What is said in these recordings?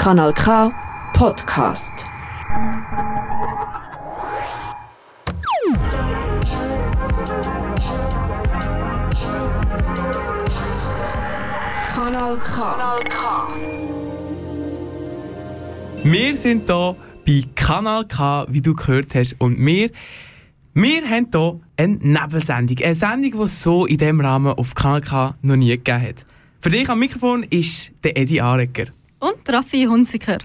Kanal K Podcast. Kanal K. Wir sind hier bei Kanal K, wie du gehört hast. Und wir, wir haben hier eine Nebelsendung. Eine Sendung, die es so in diesem Rahmen auf Kanal K noch nie gegeben hat. Für dich am Mikrofon ist der Edi Arecker. Und Raffi Hunziker.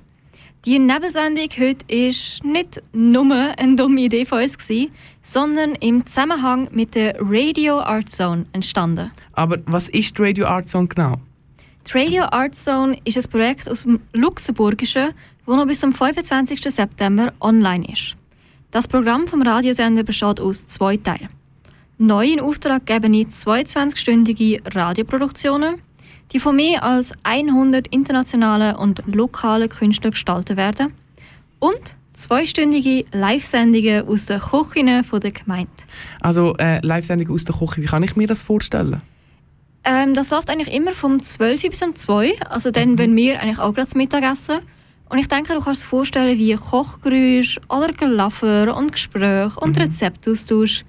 Die Nebelsendung heute war nicht nur eine dumme Idee von uns, gewesen, sondern im Zusammenhang mit der Radio Art Zone entstanden. Aber was ist die Radio Art Zone genau? Die Radio Art Zone ist ein Projekt aus dem Luxemburgischen, das noch bis zum 25. September online ist. Das Programm vom Radiosender besteht aus zwei Teilen. Neu in Auftrag gebende 22-stündige Radioproduktionen, die von mehr als 100 internationalen und lokalen Künstlern gestaltet werden und zweistündige Live-Sendungen aus den Küchen der Gemeinde. Also äh, Live-Sendung aus der Küche, wie kann ich mir das vorstellen? Ähm, das läuft eigentlich immer vom 12 Uhr bis um 2 also dann, Mhm. wenn wir eigentlich auch gerade zum Mittag essen. Und ich denke, du kannst dir vorstellen, wie Kochgeräusche oder Gelaffer und Gespräche Mhm. und Rezeptaustausch.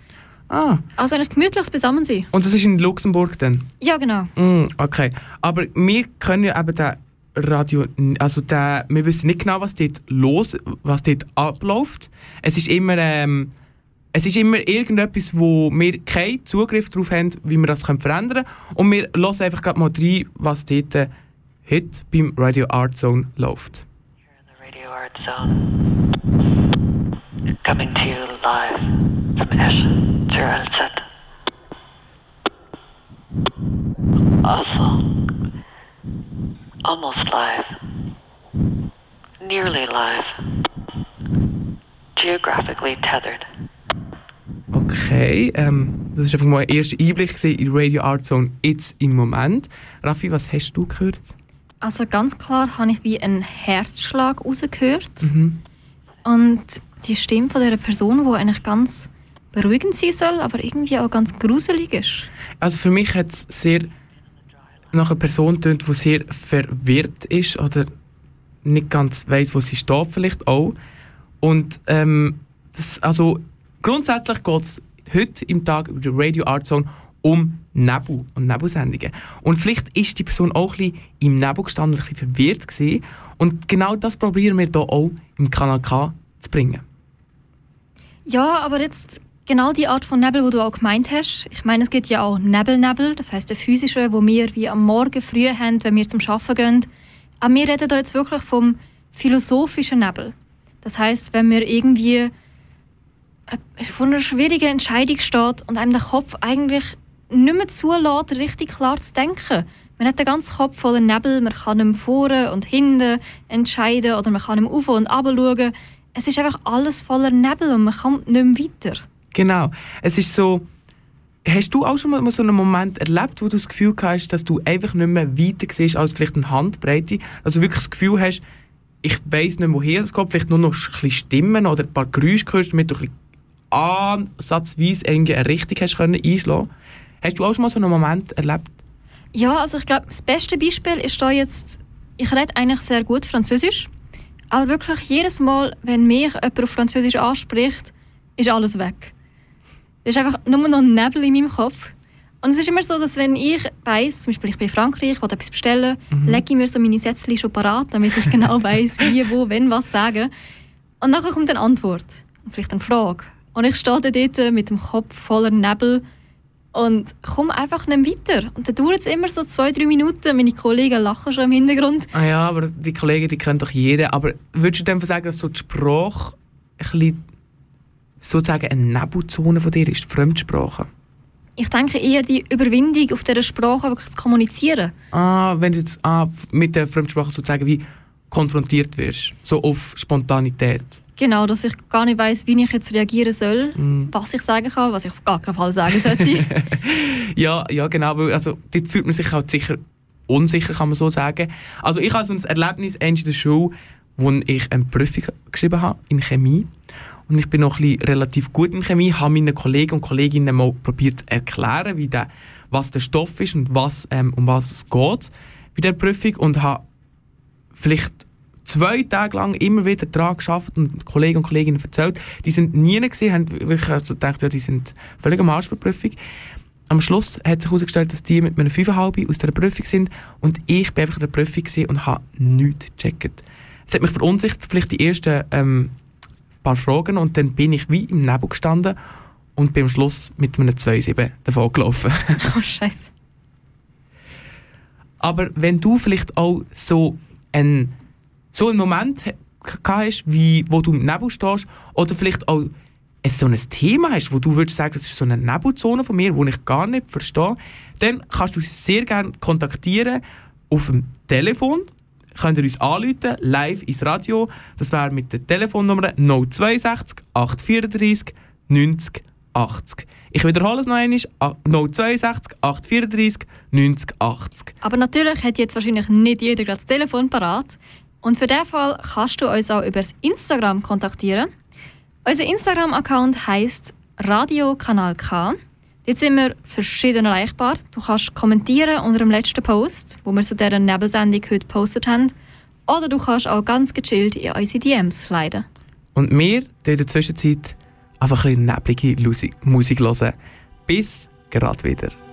Ah, Also eigentlich gemütliches Beisammensein. und das ist in Luxemburg dann? Ja, genau. Mm, okay. Aber wir können ja eben den Radio, also den, wir wissen nicht genau, was dort los, was dort abläuft. Es ist immer, ähm, es ist immer irgendetwas, wo wir keinen Zugriff darauf haben, wie wir das können verändern können. Und wir hören einfach gerade mal rein, was dort äh, heute beim Radio Art Zone läuft. Zone. Coming to you live from Esch zur Alzette. Also, almost live. Nearly live. Geographically tethered. Okay, ähm, das war einfach mal ein erster Einblick in Radio Art Zone jetzt im Moment. Raffi, was hast du gehört? Also ganz klar habe ich wie einen Herzschlag rausgehört. Mhm. Und die Stimme von dieser Person, die eigentlich ganz beruhigend sein soll, aber irgendwie auch ganz gruselig ist. Also für mich hat es sehr nach einer Person tönt, die sehr verwirrt ist oder nicht ganz weiß, wo sie steht vielleicht auch. Und ähm, das, also grundsätzlich geht es heute im Tag über die Radio Art Zone um Nebel und Nebelsendungen. Und vielleicht ist die Person auch ein bisschen im Nebel gestanden und ein bisschen verwirrt gewesen. Und genau das probieren wir hier auch im Kanal K zu bringen. Ja, aber jetzt genau die Art von Nebel, wo du auch gemeint hast. Ich meine, es gibt ja auch Nebelnebel, das heißt der physische, wo wir wie am Morgen früh haben, wenn wir zum Arbeiten gehen. Aber wir reden da jetzt wirklich vom philosophischen Nebel. Das heißt, wenn wir irgendwie äh, vor einer schwierigen Entscheidung steht und einem der Kopf eigentlich nicht mehr zulässt, richtig klar zu denken. Man hat den ganzen Kopf voller Nebel, man kann mehr vorne und hinten entscheiden oder man kann mehr auf und runter schauen. Es ist einfach alles voller Nebel und man kommt nicht mehr weiter. Genau. Es ist so. Hast du auch schon mal so einen Moment erlebt, wo du das Gefühl hast, dass du einfach nicht mehr weiter siehst als vielleicht eine Handbreite? Also wirklich das Gefühl hast, ich weiss nicht, woher es kommt, vielleicht nur noch ein bisschen Stimmen oder ein paar Geräusche hörst, damit du ein bisschen ansatzweise eine Richtung hast können einschlagen Hast du auch schon mal so einen Moment erlebt? Ja, also ich glaube, das beste Beispiel ist da jetzt, ich rede eigentlich sehr gut Französisch, aber wirklich jedes Mal, wenn mich jemand auf Französisch anspricht, ist alles weg. Es ist einfach nur noch ein Nebel in meinem Kopf. Und es ist immer so, dass wenn ich weiss, zum Beispiel ich bin in Frankreich, will etwas bestellen, lege ich mir so meine Sätze schon parat, damit ich genau weiss, wie, wo, wenn, was sagen. Und nachher kommt eine Antwort und vielleicht eine Frage. Und ich stehe dann dort mit dem Kopf voller Nebel und komme einfach nicht weiter. Und dann dauert es immer so zwei, drei Minuten. Meine Kollegen lachen schon im Hintergrund. Ah ja, aber die Kollegen, die können doch jeden. Aber würdest du dem sagen, dass so die Sprache ein bisschen sozusagen eine Nebelzone von dir ist, die Fremdsprache? Ich denke eher die Überwindung, auf dieser Sprache wirklich zu kommunizieren. Ah, wenn du jetzt ah, mit der Fremdsprache sozusagen wie konfrontiert wirst, so auf Spontanität. Genau, dass ich gar nicht weiß, wie ich jetzt reagieren soll, Mm. was ich sagen kann, was ich auf gar keinen Fall sagen sollte. Ja, ja, genau, weil also, dort fühlt man sich halt sicher unsicher, kann man so sagen. Also ich habe so ein Erlebnis in der Schule, wo ich eine Prüfung geschrieben habe in Chemie. Und ich bin noch ein relativ gut in Chemie, habe meinen Kollegen und Kolleginnen mal probiert zu erklären, wie der, was der Stoff ist und was, ähm, um was es geht bei der Prüfung und habe vielleicht zwei Tage lang immer wieder daran geschafft und Kollegen und Kolleginnen erzählt. Die sind nie gesehen, haben wirklich also gedacht, ja, die sind völlig am Arsch für die Prüfung. Am Schluss hat sich herausgestellt, dass die mit einem 5,5 aus der Prüfung sind und ich bin einfach in der Prüfung und habe nichts gecheckt. Es hat mich verunsichert, vielleicht die ersten ähm, paar Fragen und dann bin ich wie im Nebel gestanden und bin am Schluss mit einem 2,7 davon gelaufen. Oh, Scheiße. Aber wenn du vielleicht auch so einen, so einen Moment hast, wie, wo du im Nebel stehst, oder vielleicht auch so ein Thema hast, wo du würdest sagen, das ist so eine Nebelzone von mir, die ich gar nicht verstehe, dann kannst du uns sehr gerne kontaktieren auf dem Telefon. Könnt ihr uns anrufen, live ins Radio. Das wäre mit der Telefonnummer 062 834 90 80. Ich wiederhole es noch einmal, ah, 062 834 90 80. Aber natürlich hat jetzt wahrscheinlich nicht jeder gerade das Telefon parat. Und für diesen Fall kannst du uns auch über Instagram kontaktieren. Unser Instagram-Account heisst Radiokanal K. Dort sind wir verschieden erreichbar. Du kannst kommentieren unter dem letzten Post, wo wir zu dieser Nebelsendung heute gepostet haben. Oder du kannst auch ganz gechillt in unsere DMs sliden. Und wir tun in der Zwischenzeit einfach ein bisschen neblige Musik hören. Bis gerade wieder.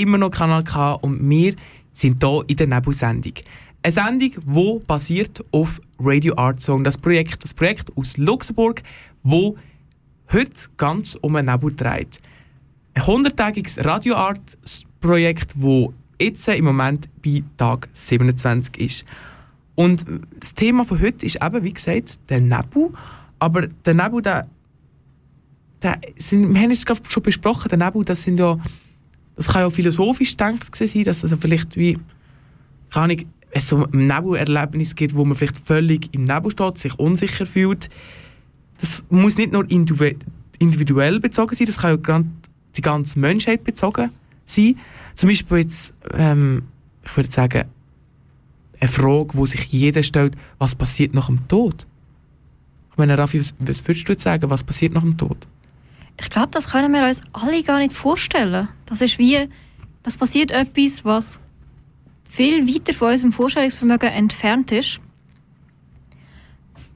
Immer noch Kanal K und wir sind hier in der Nebelsendung. Eine Sendung, die basiert auf Radio Art Song, das Projekt, das Projekt aus Luxemburg, wo heute ganz um einen Nebel dreht. Ein 100-tägiges Radio Art Projekt, wo jetzt im Moment bei Tag 27 ist. Und das Thema von heute ist eben, wie gesagt, der Nebel. Aber der Nebel, der, der sind, wir haben es gerade schon besprochen, der Nebel, das sind ja das kann ja philosophisch gedacht sein, dass es also vielleicht wie, keine Ahnung, es so ein Nebelerlebnis gibt, wo man vielleicht völlig im Nebel steht, sich unsicher fühlt. Das muss nicht nur individu- individuell bezogen sein, das kann ja die ganze Menschheit bezogen sein. Zum Beispiel jetzt, ähm, ich würde sagen, eine Frage, wo sich jeder stellt, was passiert nach dem Tod? Ich meine, Raffi, was, was würdest du sagen, was passiert nach dem Tod? Ich glaube, das können wir uns alle gar nicht vorstellen. Das ist wie, das passiert etwas, was viel weiter von unserem Vorstellungsvermögen entfernt ist.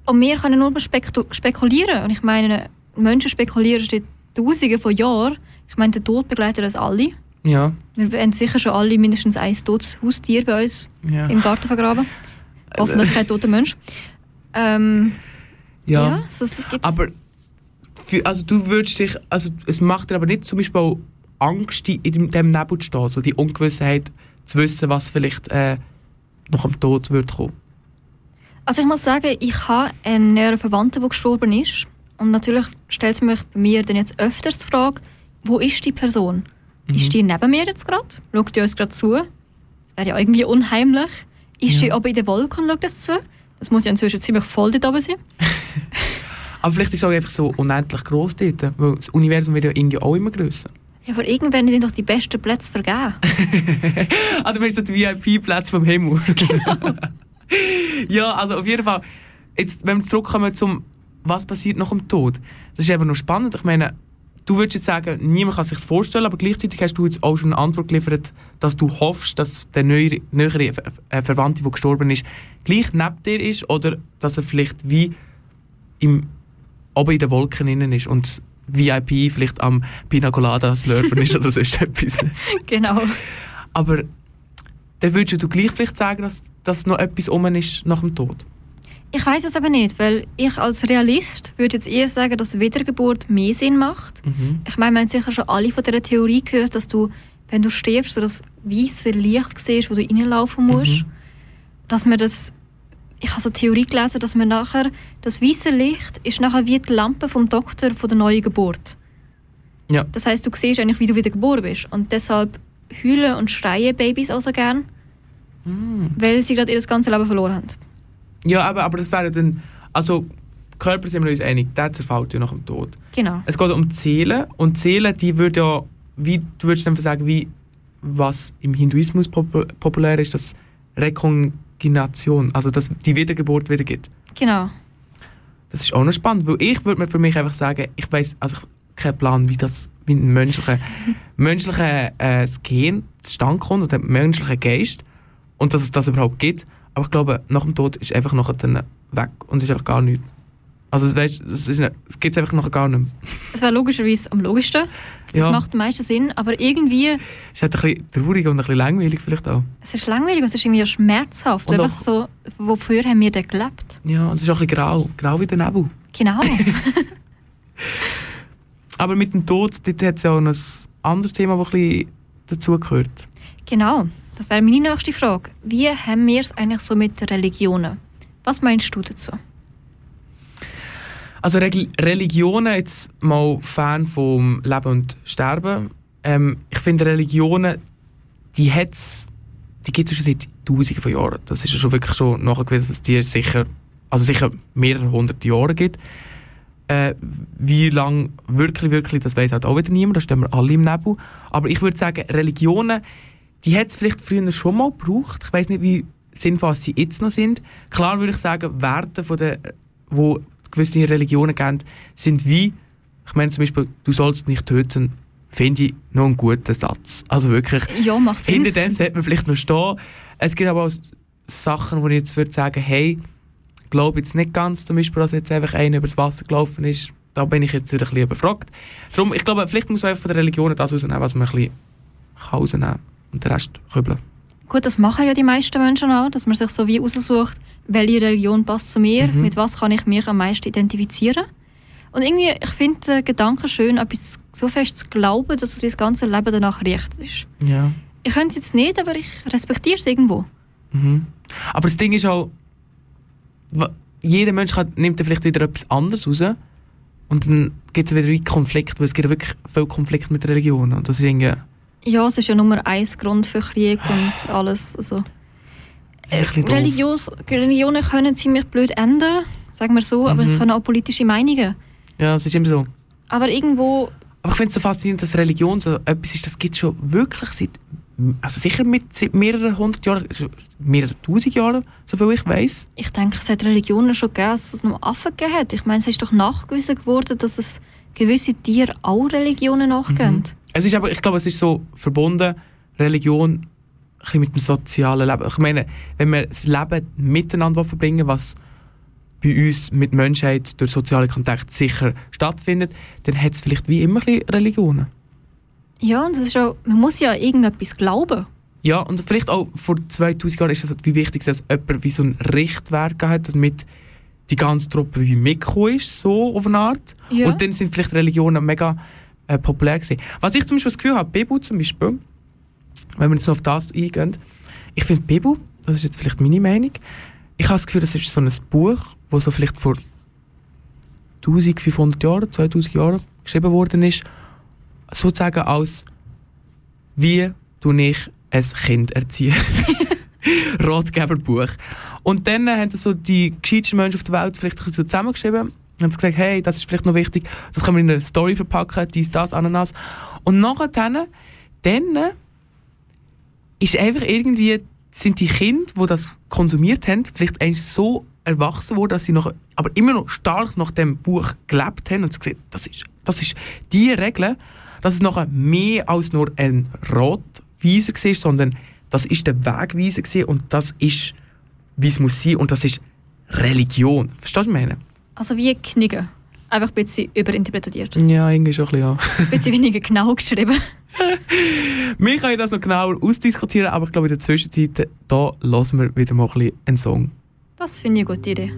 Und wir können nur spekulieren. Und ich meine, Menschen spekulieren seit Tausenden von Jahren. Ich meine, der Tod begleitet uns alle. Ja. Wir haben sicher schon alle mindestens ein totes Haustier bei uns Ja. im Garten vergraben. Hoffentlich kein toter Mensch. Ähm, ja, ja. so, gibt Aber also du würdest dich, also es macht dir aber nicht zum Beispiel auch Angst, die in dem, dem Nebel zu stehen, so die Ungewissheit zu wissen, was vielleicht äh, nach dem Tod wird kommen. Also ich muss sagen, ich habe einen näheren Verwandten, der gestorben ist. Und natürlich stellt es mich bei mir dann jetzt öfters die Frage, wo ist die Person? Ist die neben mir jetzt gerade? Schaut die uns gerade zu? Das wäre ja irgendwie unheimlich. Ist Ja. die aber in den Wolken und schaut das zu? Das muss ja inzwischen ziemlich voll dort oben sein. Aber vielleicht ist es auch einfach so unendlich gross dort, weil das Universum wird ja irgendwie auch immer grösser. Ja, aber irgendwann sind doch die besten Plätze vergeben. Ah, du meinst so die VIP-Plätze vom Himmel. Genau. ja, also auf jeden Fall, jetzt, wenn wir zurückkommen zum, was passiert nach dem Tod, das ist eben noch spannend. Ich meine, du würdest jetzt sagen, niemand kann sich vorstellen, aber gleichzeitig hast du jetzt auch schon eine Antwort geliefert, dass du hoffst, dass der neuere Ver äh, Verwandte, der gestorben ist, gleich neben dir ist oder dass er vielleicht wie im, oben in den Wolken innen ist und VIP vielleicht am Pina Colada slurfen ist oder sonst etwas. genau. Aber dann würdest du gleich vielleicht sagen, dass, dass noch etwas um ist nach dem Tod. Ich weiß es aber nicht, weil ich als Realist würde jetzt eher sagen, dass Wiedergeburt mehr Sinn macht. Mhm. Ich meine, wir haben sicher schon alle von dieser Theorie gehört, dass du, wenn du stirbst, so das weiße Licht siehst, wo du reinlaufen musst. Mhm. Dass man das... Ich habe so eine Theorie gelesen, dass man nachher... Das weiße Licht ist nachher wie die Lampe vom Doktor von der neuen Geburt. Ja. Das heißt, du siehst eigentlich, wie du wieder geboren bist. Und deshalb heulen und schreien Babys auch so gern, Mhm. weil sie gerade ihr ganzes Leben verloren haben. Ja, aber, aber das wäre dann. Also, Körper sind wir uns einig, der zerfällt ja nach dem Tod. Genau. Es geht um Seele und Seele, die würde ja, wie, du würdest dann sagen, wie was im Hinduismus popu populär ist, das Rekongination, also dass die Wiedergeburt wieder gibt. Genau. Das ist auch noch spannend, weil ich würde mir für mich einfach sagen, ich weiß, also ich habe keinen Plan, wie das, wie ein menschlicher, menschlicher äh, das Gehirn zustande kommt oder der menschliche Geist und dass es das überhaupt gibt. Aber ich glaube, nach dem Tod ist einfach dann weg und es ist einfach gar nichts. Also weißt, es, ist nicht, es gibt einfach nachher gar nicht mehr. Es wäre logischerweise am logischsten. Das Ja. macht am meisten Sinn. Aber irgendwie, Es ist halt ein bisschen traurig und ein bisschen langweilig vielleicht auch. es ist langweilig und es ist irgendwie schmerzhaft. Und Einfach auch- so, wofür haben wir denn gelebt? Ja, und es ist auch ein bisschen grau, grau wie der Nebel. Genau. Aber mit dem Tod, dort hat es ja auch noch ein anderes Thema, das ein bisschen dazugehört. genau. Das wäre meine nächste Frage. Wie haben wir es eigentlich so mit Religionen? Was meinst du dazu? Also Reg Religionen, jetzt mal Fan vom Leben und Sterben. Ähm, ich finde Religionen, die die gibt es schon seit Tausenden von Jahren. Das ist ja schon wirklich schon nachgewiesen, dass die sicher, also sicher mehrere hundert Jahre gibt. Äh, wie lang wirklich, wirklich, das weiß halt auch wieder niemand, da stehen wir alle im Nebel. Aber ich würde sagen, Religionen, die hat es vielleicht früher schon mal gebraucht. Ich weiß nicht, wie sinnvoll sie jetzt noch sind. Klar würde ich sagen, Werte, von der, wo gewisse Religionen geben, sind wie, ich meine zum Beispiel, du sollst nicht töten, finde ich noch einen guten Satz. Also wirklich, Ja, macht Sinn. hinter dem sollte man vielleicht noch stehen. Es gibt aber auch Sachen, wo ich jetzt würde sagen, hey, glaube jetzt nicht ganz, zum Beispiel, dass jetzt einfach einer übers Wasser gelaufen ist. Da bin ich jetzt wieder ein bisschen überfragt. Darum, ich glaube, vielleicht muss man einfach von der Religion das rausnehmen, was man ein bisschen rausnehmen kann und den Rest kübeln. Gut, das machen ja die meisten Menschen auch, dass man sich so wie aussucht, welche Religion passt zu mir, Mhm. mit was kann ich mich am meisten identifizieren. Und irgendwie, ich finde den Gedanken schön, etwas so fest zu glauben, dass das ganze Leben danach richtest. Ja. Ich könnte es jetzt nicht, aber ich respektiere es irgendwo. Mhm. Aber das Ding ist auch, jeder Mensch kann, nimmt dann vielleicht wieder etwas anderes raus und dann gibt es wieder wie Konflikt, weil es gibt wirklich viel Konflikt mit Religionen und das ist irgendwie Ja, es ist ja Nummer eins Grund für Krieg und alles. Also, doof. Religios, Religionen können ziemlich blöd enden, sagen wir so, aber Mhm. es können auch politische Meinungen. Ja, es ist immer so. Aber irgendwo, Aber ich finde es so faszinierend, dass Religion so etwas ist, das gibt es schon wirklich seit, also sicher mit seit mehreren hundert Jahren, also mehrere tausend Jahren, soviel ich weiß. ich denke, es hat Religionen schon gegeben, dass es noch Affen gegeben hat. Ich meine, es ist doch nachgewiesen geworden, dass es gewisse Tiere auch Religionen nachgehen. Es ist aber, ich glaube, es ist so verbunden, Religion bisschen mit dem sozialen Leben. Ich meine, wenn wir das Leben miteinander verbringen was bei uns mit Menschheit durch soziale Kontakte sicher stattfindet, dann hat es vielleicht wie immer ein Religionen. Ja, und das ist auch, man muss ja irgendetwas glauben. Ja, und vielleicht auch vor 2000 Jahren ist es halt wie wichtig, dass jemand wie so einen Richtwert hat, damit die ganze Truppe wie mitgekommen ist, so auf eine Art. Ja. Und dann sind vielleicht Religionen mega äh, populär gewesen. Was ich zum Beispiel das Gefühl habe, Bibel zum Beispiel, wenn wir jetzt noch auf das eingehen, ich finde Bibel, das ist jetzt vielleicht meine Meinung, ich habe das Gefühl, das ist so ein Buch, das so vielleicht vor 1500 Jahren, 2000 Jahren geschrieben worden ist, sozusagen als wie du ich ein Kind erziehen. Ratgeberbuch. Und dann haben so die gescheitsten Menschen auf der Welt vielleicht so zusammengeschrieben und haben gesagt, hey, das ist vielleicht noch wichtig, das können wir in eine Story verpacken, dies, das, Ananas. Und nachher dann, ist einfach irgendwie, sind die Kinder, die das konsumiert haben, vielleicht eigentlich so erwachsen worden, dass sie noch, aber immer noch stark nach dem Buch gelebt haben und sie gesagt, das ist, das ist die Regel, dass es nachher mehr als nur ein Ratweiser war, sondern das ist der Wegweiser und das ist, wie es muss sein und das ist Religion. Verstehst du, was ich meine? Also wie Knicken. Einfach ein bisschen überinterpretiert. Ja, irgendwie schon ein bisschen, ja. Ein bisschen weniger genau geschrieben. Wir können das noch genauer ausdiskutieren, aber ich glaube, in der Zwischenzeit, da hören wir wieder mal ein bisschen einen Song. Das finde ich eine gute Idee.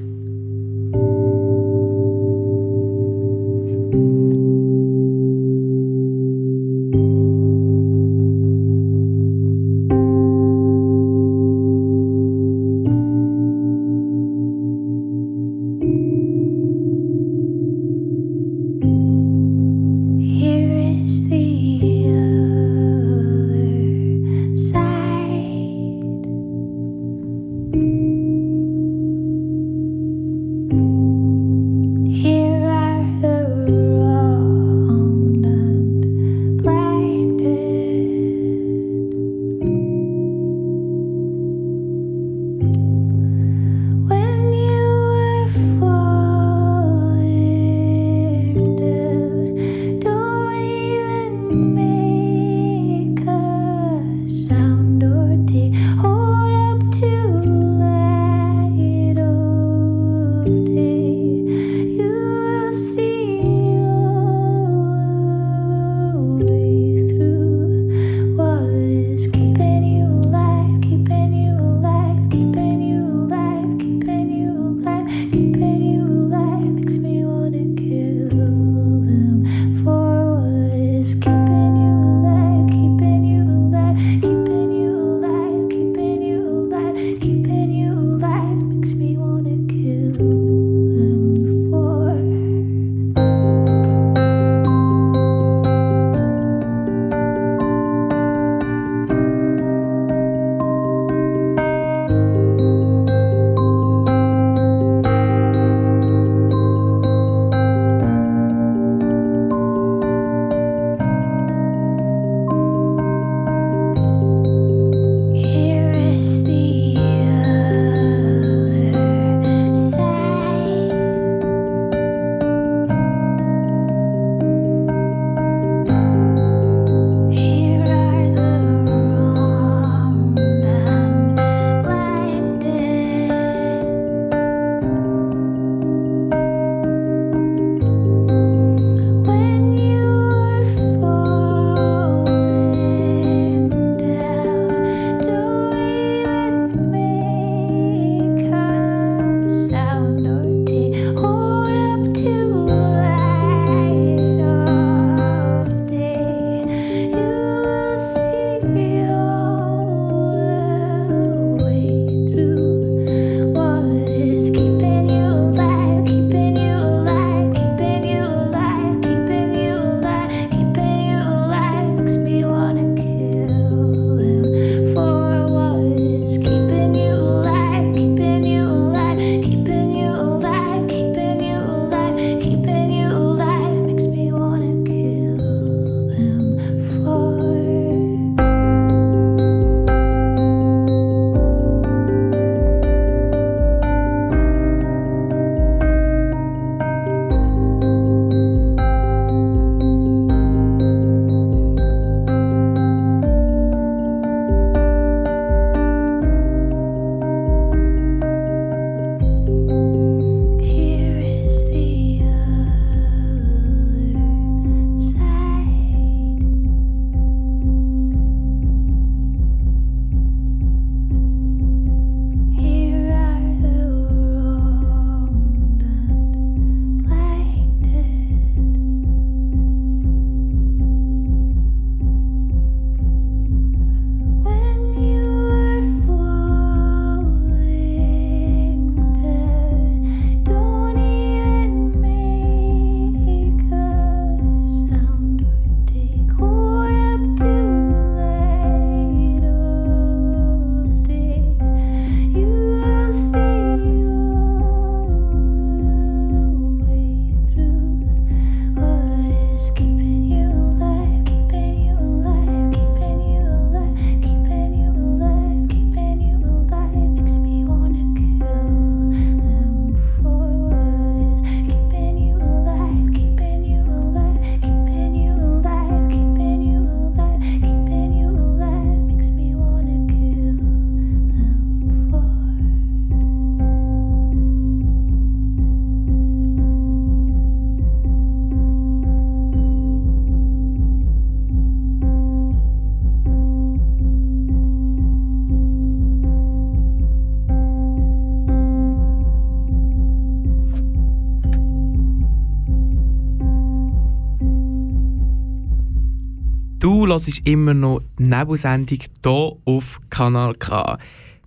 Hörst immer noch die Nebelsendung hier auf Kanal K.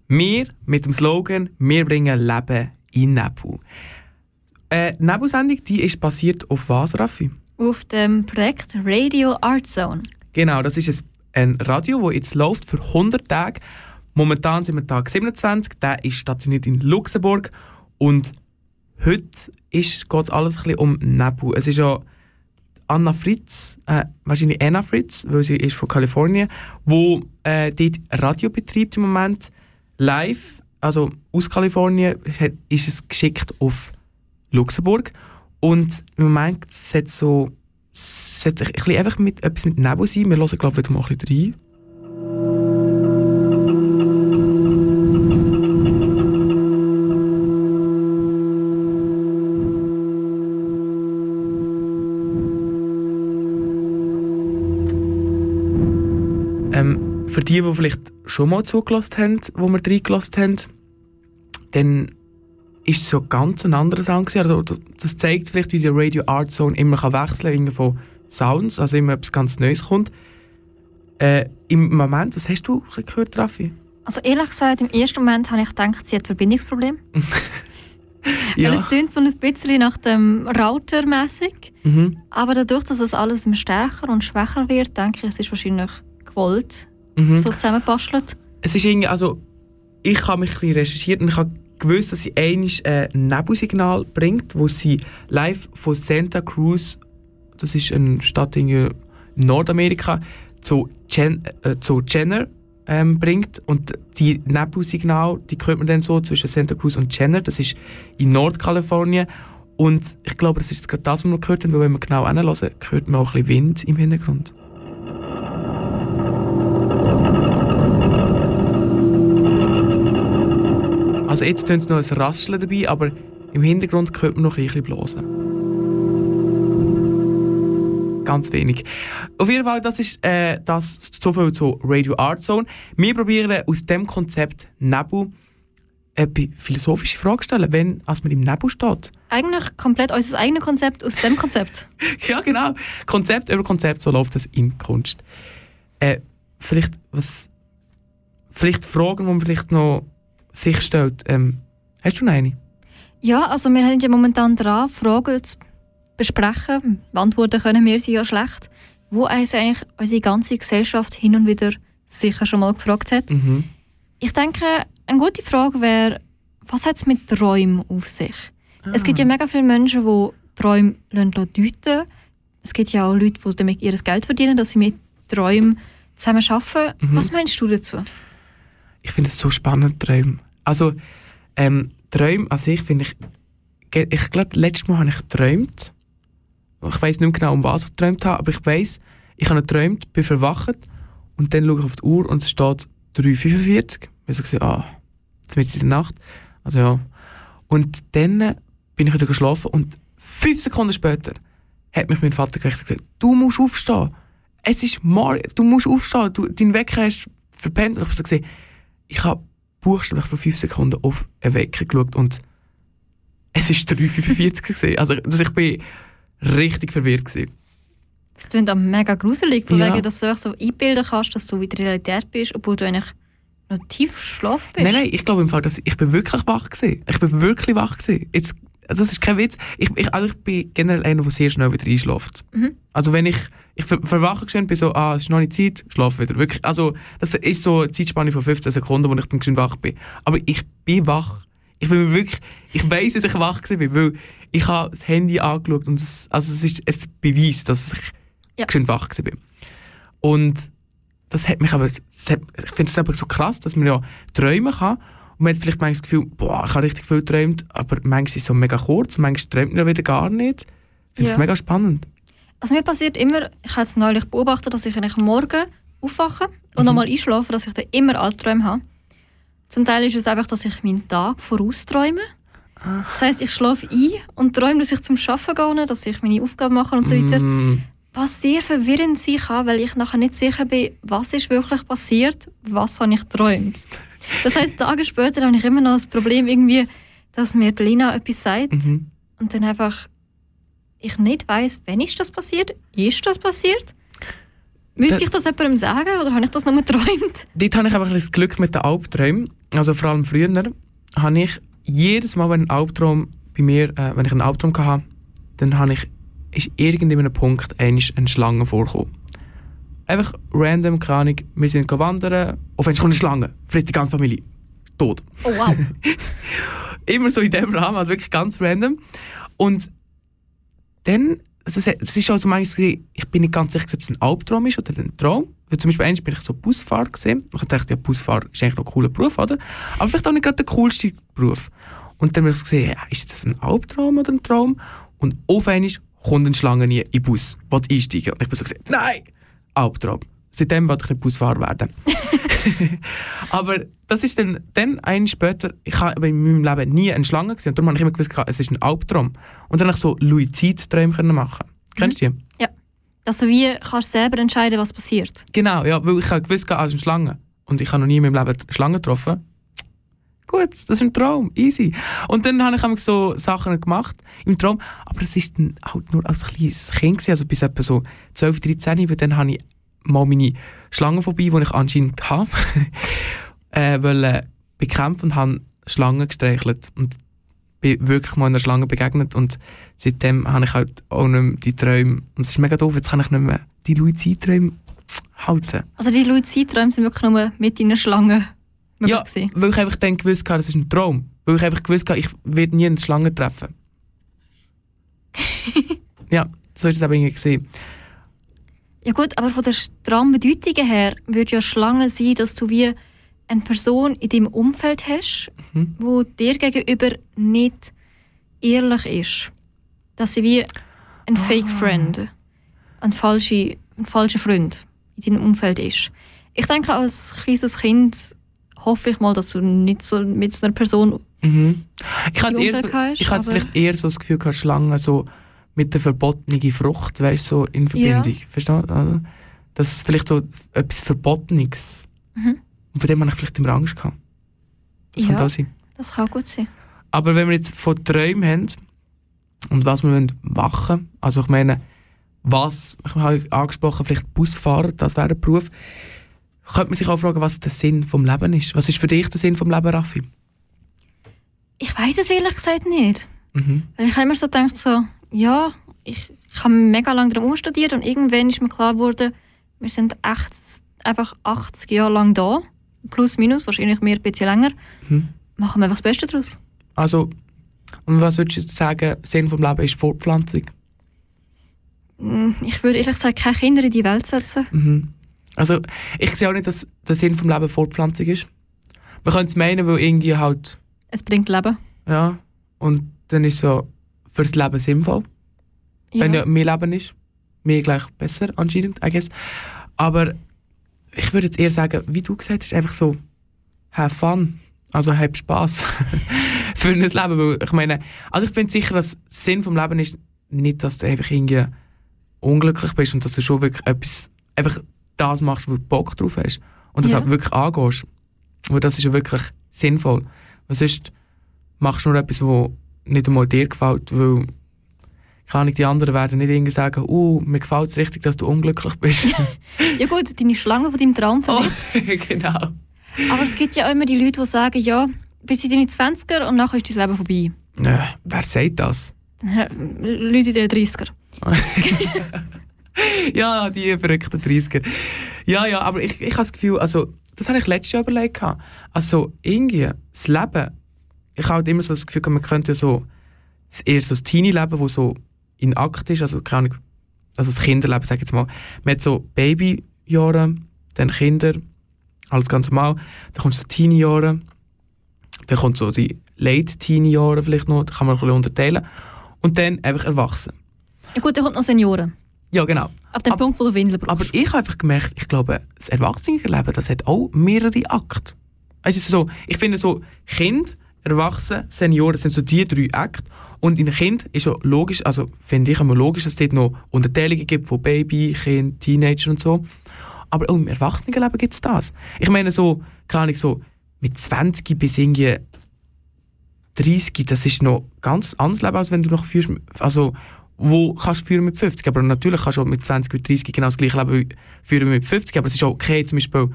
Wir mit dem Slogan «Wir bringen Leben in Nebel». Äh, die Nebelsendung die ist basiert auf was, Raffi? Auf dem Projekt Radio Art Zone. Genau, das ist ein, ein Radio, das jetzt läuft für 100 Tage. Momentan sind wir Tag 27, der ist stationiert in Luxemburg und heute geht es alles ein bisschen um Nebel. Es ist ja Anna Fritz, äh, wahrscheinlich Anna Fritz, weil sie ist von Kalifornien, wo äh, dort Radio betreibt im Moment live, also aus Kalifornien, ist es geschickt auf Luxemburg und im Moment sollte so sollte ein bisschen einfach mit, etwas mit Nebel sein. Wir hören glaube ich wieder mal ein bisschen rein. Die, die vielleicht schon mal zugelassen haben, wo wir reingelassen haben, dann ist es so ganz ein anderer Sound gewesen. Also, das zeigt vielleicht, wie die Radio Art Zone immer kann wechseln kann, von Sounds, also immer etwas ganz Neues kommt. Äh, Im Moment, was hast du gehört, Raffi? Also ehrlich gesagt, im ersten Moment habe ich gedacht, sie hat Verbindungsprobleme. Weil es klingt so ein bisschen nach dem Router mäßig. Mhm. Aber dadurch, dass es alles immer stärker und schwächer wird, denke ich, es ist wahrscheinlich gewollt Mhm. so zusammenbastelt. Es ist irgendwie, also ich habe mich ein bisschen recherchiert und ich habe gewusst, dass sie einmal äh, ein Nebelsignal bringt, wo sie live von Santa Cruz, das ist eine Stadt in Nordamerika, zu, Jen, äh, zu Jenner ähm, bringt und die Nebelsignal, die hört man dann so zwischen Santa Cruz und Jenner, das ist in Nordkalifornien und ich glaube, das ist gerade das, was wir gehört haben, weil wenn wir genau hinhören, hört man auch ein bisschen Wind im Hintergrund. Also jetzt tönt es noch ein Rascheln dabei, aber im Hintergrund hört man noch ein bisschen blasen. Ganz wenig. Auf jeden Fall, das ist äh, das so viel zu Radio Art Zone. Wir probieren aus dem Konzept Nebel eine philosophische Frage stellen, wenn als man im Nebel steht. Eigentlich komplett unser eigenes Konzept aus dem Konzept. ja, genau. Konzept über Konzept, so läuft es in Kunst. Äh, vielleicht, was, vielleicht Fragen, die man vielleicht noch sich stellt. Ähm, hast du noch eine? Ja, also wir sind ja momentan dran, Fragen zu besprechen. Beantworten können wir sie ja schlecht. Wo uns eigentlich unsere ganze Gesellschaft hin und wieder sicher schon mal gefragt hat. Mhm. Ich denke, eine gute Frage wäre, was hat es mit Träumen auf sich? Es gibt ja mega viele Menschen, die Träume deuten Es gibt ja auch Leute, die damit ihr Geld verdienen, dass sie mit Träumen zusammen arbeiten. Mhm. Was meinst du dazu? Ich finde es so spannend, Träume. Also, ähm, Träume an sich finde ich. Ich glaube, letztes Mal habe ich geträumt. Ich weiß nicht mehr genau, um was ich geträumt habe, aber ich weiß, ich habe geträumt, bin verwacht und dann schaue ich auf die Uhr und es steht 3,45. Ich habe gesagt, ah, jetzt mitten in der Nacht. Also ja. Und dann bin ich wieder geschlafen und fünf Sekunden später hat mich mein Vater geweckt gesagt, du musst aufstehen. Es ist morgen, du musst aufstehen, du, dein Wecker hast verpennt. Und ich habe gesehen, ich habe buchstäblich vor fünf Sekunden auf einen Wecker geschaut und es war 3,45 gewesen. Also also ich bin richtig verwirrt. Gewesen. Das klingt auch mega gruselig, von Ja. wegen, dass du dich so einbilden kannst, dass du in der Realität bist, obwohl du eigentlich noch tief Schlaf bist. Nein, nein, ich glaube im Fall, dass ich bin wirklich wach gewesen. Ich bin wirklich wach gewesen. Jetzt, das ist kein Witz. Ich, ich, also ich bin generell einer, der sehr schnell wieder einschläft. Mhm. Also wenn ich, ich ver verwache geschwind, bin so, ah, es ist noch nicht Zeit, schlafe wieder. Wirklich, also das ist so eine Zeitspanne von 15 Sekunden, wo ich dann geschwind wach bin. Aber ich bin wach. Ich bin wirklich, ich weiß, dass ich wach bin, weil ich habe das Handy angeschaut und es, also es ist ein Beweis, dass ich Ja. geschwind wach bin. Und das hat mich aber, hat, ich finde es aber so krass, dass man ja träumen kann und man hat vielleicht manchmal das Gefühl, boah, ich habe richtig viel geträumt, aber manchmal ist es so mega kurz, manchmal träumt man wieder gar nicht. Ich finde es Ja. mega spannend. Also mir passiert immer, ich habe es neulich beobachtet, dass ich eigentlich Morgen aufwache und Mhm. nochmal einschlafe, dass ich dann immer Albträume habe. Zum Teil ist es einfach, dass ich meinen Tag vorausträume. Das heisst, ich schlafe ein und träume, dass ich zum Arbeiten gehe, dass ich meine Aufgaben mache und so weiter. Mm, Was sehr verwirrend sein kann, weil ich nachher nicht sicher bin, was ist wirklich passiert, was habe ich geträumt. Das heisst, Tage später habe ich immer noch das Problem, irgendwie, dass mir Lina etwas sagt mhm. und dann einfach ich nicht weiß, wann ist das passiert, ist das passiert? Müsste Da- ich das jemandem sagen oder habe ich das nur geträumt? Dort habe ich einfach ein das Glück mit den Albträumen. Also vor allem früher habe ich jedes Mal, wenn ein Albtraum bei mir, äh, wenn ich einen Albtraum hatte, dann habe ich, ist irgendeinem Punkt einmal eine Schlange vorgekommen. Einfach random, keine Ahnung, wir sind wandern, auf einmal kommt eine Schlange, frisst die ganze Familie. Tot. Oh wow. Immer so in dem Rahmen, also wirklich ganz random. Und dann, also es ist auch so manchmal, gewesen, ich bin nicht ganz sicher, ob es ein Albtraum ist oder ein Traum. Weil zum Beispiel einmal bin ich so Busfahrer gesehen. Ich dachte, ja, Busfahrer ist eigentlich noch ein cooler Beruf, oder? Aber vielleicht auch nicht gerade der coolste Beruf. Und dann habe ich so gesehen, ja, ist das ein Albtraum oder ein Traum? Und auf einmal kommt eine Schlange in den Bus, will einsteigen. Und ich bin so gesagt, nein, Albtraum. Seitdem wollte ich nicht Busfahrer werden. Aber das ist dann, dann ein später, ich habe in meinem Leben nie eine Schlange gesehen. Und darum habe ich immer gewusst, es ist ein Albtraum. Und dann habe ich so Luizid-Träume können machen. Kennst du die? Dass du wie kannst selber entscheiden, was passiert. Genau, ja, weil ich habe gewusst, es ist eine Schlange. Und ich habe noch nie in meinem Leben eine Schlange getroffen. Gut, das ist ein Traum, easy. Und dann habe ich so Sachen gemacht im Traum, aber es ist dann halt nur als kleines Kind, gewesen, also bis etwa so 12, 13, weil dann habe ich mal meine Schlangenphobie, die ich anscheinend habe, äh, wollen bekämpfen und habe Schlangen gestreichelt. Und bin wirklich mal einer Schlange begegnet und seitdem habe ich halt auch nicht mehr die Träume. Und es ist mega doof, jetzt kann ich nicht mehr die Luizid-Träume halten. Also die Luizid-Träume sind wirklich nur mit deiner Schlange möglich Ja, gewesen. weil ich einfach dann gewusst habe, das ist ein Traum. Weil ich einfach gewusst habe, ich werde nie eine Schlange treffen. ja, so ist es eben gesehen. Ja gut, aber von der Traumbedeutung her würde ja Schlange sein, dass du wie eine Person in deinem Umfeld hast, Mhm. wo dir gegenüber nicht ehrlich ist. Dass sie wie ein Fake Friend, ein falscher, ein falscher Freund in deinem Umfeld ist. Ich denke, als kleines Kind hoffe ich mal, dass du nicht so mit so einer Person Mhm. Ich hatte eher, hast, ich hatte vielleicht eher so das Gefühl, gehabt, Schlangen so mit der verbotenen Frucht, weißt du, so in Verbindung. Verstehst du? Das ist vielleicht so etwas Verbotenes. Mhm. Und von dem habe ich vielleicht immer Angst gehabt. Das Ja. kann auch sein. Das kann gut sein. Aber wenn wir jetzt von Träumen haben und was wir wollen also ich meine, was, ich habe angesprochen, vielleicht Busfahrer, das wäre ein Beruf, könnte man sich auch fragen, was der Sinn vom Leben ist. Was ist für dich der Sinn vom Leben, Raffi? Ich weiß es ehrlich gesagt nicht. Mhm. Weil ich habe immer so gedacht, so, ja, ich, ich habe mega lange darum studiert und irgendwann ist mir klar geworden, wir sind echt einfach 80 Jahre lang da. Plus, minus, wahrscheinlich mehr, ein bisschen länger. Mhm. Machen wir einfach das Beste daraus. Also, und was würdest du sagen, Sinn vom Leben ist Fortpflanzung? Mm, Ich würde ehrlich gesagt keine Kinder in die Welt setzen. Mhm. Also, ich sehe auch nicht, dass der Sinn vom Leben Fortpflanzung ist. Man könnte es meinen, weil irgendwie halt, Es bringt Leben. ja, und dann ist so fürs Leben sinnvoll. Wenn ja mehr Leben ist. Mehr gleich besser, anscheinend, I guess. Aber ich würde jetzt eher sagen, wie du gesagt hast, einfach so, have fun. Also hab Spass für ein Leben. Weil ich meine, also ich bin sicher, dass Sinn vom Leben ist nicht, dass du einfach irgendwie unglücklich bist und dass du schon wirklich etwas, einfach das machst, wo du Bock drauf hast. Und das Ja. halt wirklich angehst. Weil das ist ja wirklich sinnvoll. Weil sonst machst du nur etwas, was nicht einmal dir gefällt, weil kann ich die anderen werden nicht irgendwie sagen, uh, mir gefällt es richtig, dass du unglücklich bist. Ja gut, deine Schlange von deinem Traum oh, verliebt. genau. Aber es gibt ja auch immer die Leute, die sagen, ja, bis in deine 20er und nachher ist dein Leben vorbei. Äh, wer sagt das? Leute in den 30er. ja, die verrückten 30er. Ja, ja, aber ich, ich habe das Gefühl, also, das habe ich letztes Jahr überlegt. Also, irgendwie, das Leben, ich habe halt immer so das Gefühl, man könnte ja so, eher so das Teenie-Leben, das so in Akt ist, also, keine Ahnung, also das Kinderleben, sag ich jetzt mal. Man hat so Babyjahre, dann Kinder, alles ganz normal. Dann kommt so Teenie-Jahre, dann kommt so die Late-Teenie-Jahre vielleicht noch, da kann man ein bisschen unterteilen. Und dann einfach erwachsen. Ja gut, dann kommt noch Senioren. Ja, genau. Ab dem Aber- Punkt, wo du Windeln Aber brauchst. ich habe einfach gemerkt, ich glaube, das Erwachsenenleben, das hat auch mehrere Akte. Also so, ich finde so, Kind, Erwachsene, Senioren sind so die drei Akte. Und in Kind ist ja logisch, also finde ich immer logisch, dass es dort noch Unterteilungen gibt von Baby, Kind, Teenager und so. Aber auch im Erwachsenenleben gibt es das. Ich meine so, keine Ahnung, so mit 20 bis irgendwie 30, das ist noch ganz anderes Leben, als wenn du noch führst, also wo kannst du führen mit 50. Aber natürlich kannst du auch mit 20 mit 30 genau das gleiche Leben führen wie mit 50. Aber es ist auch okay, zum Beispiel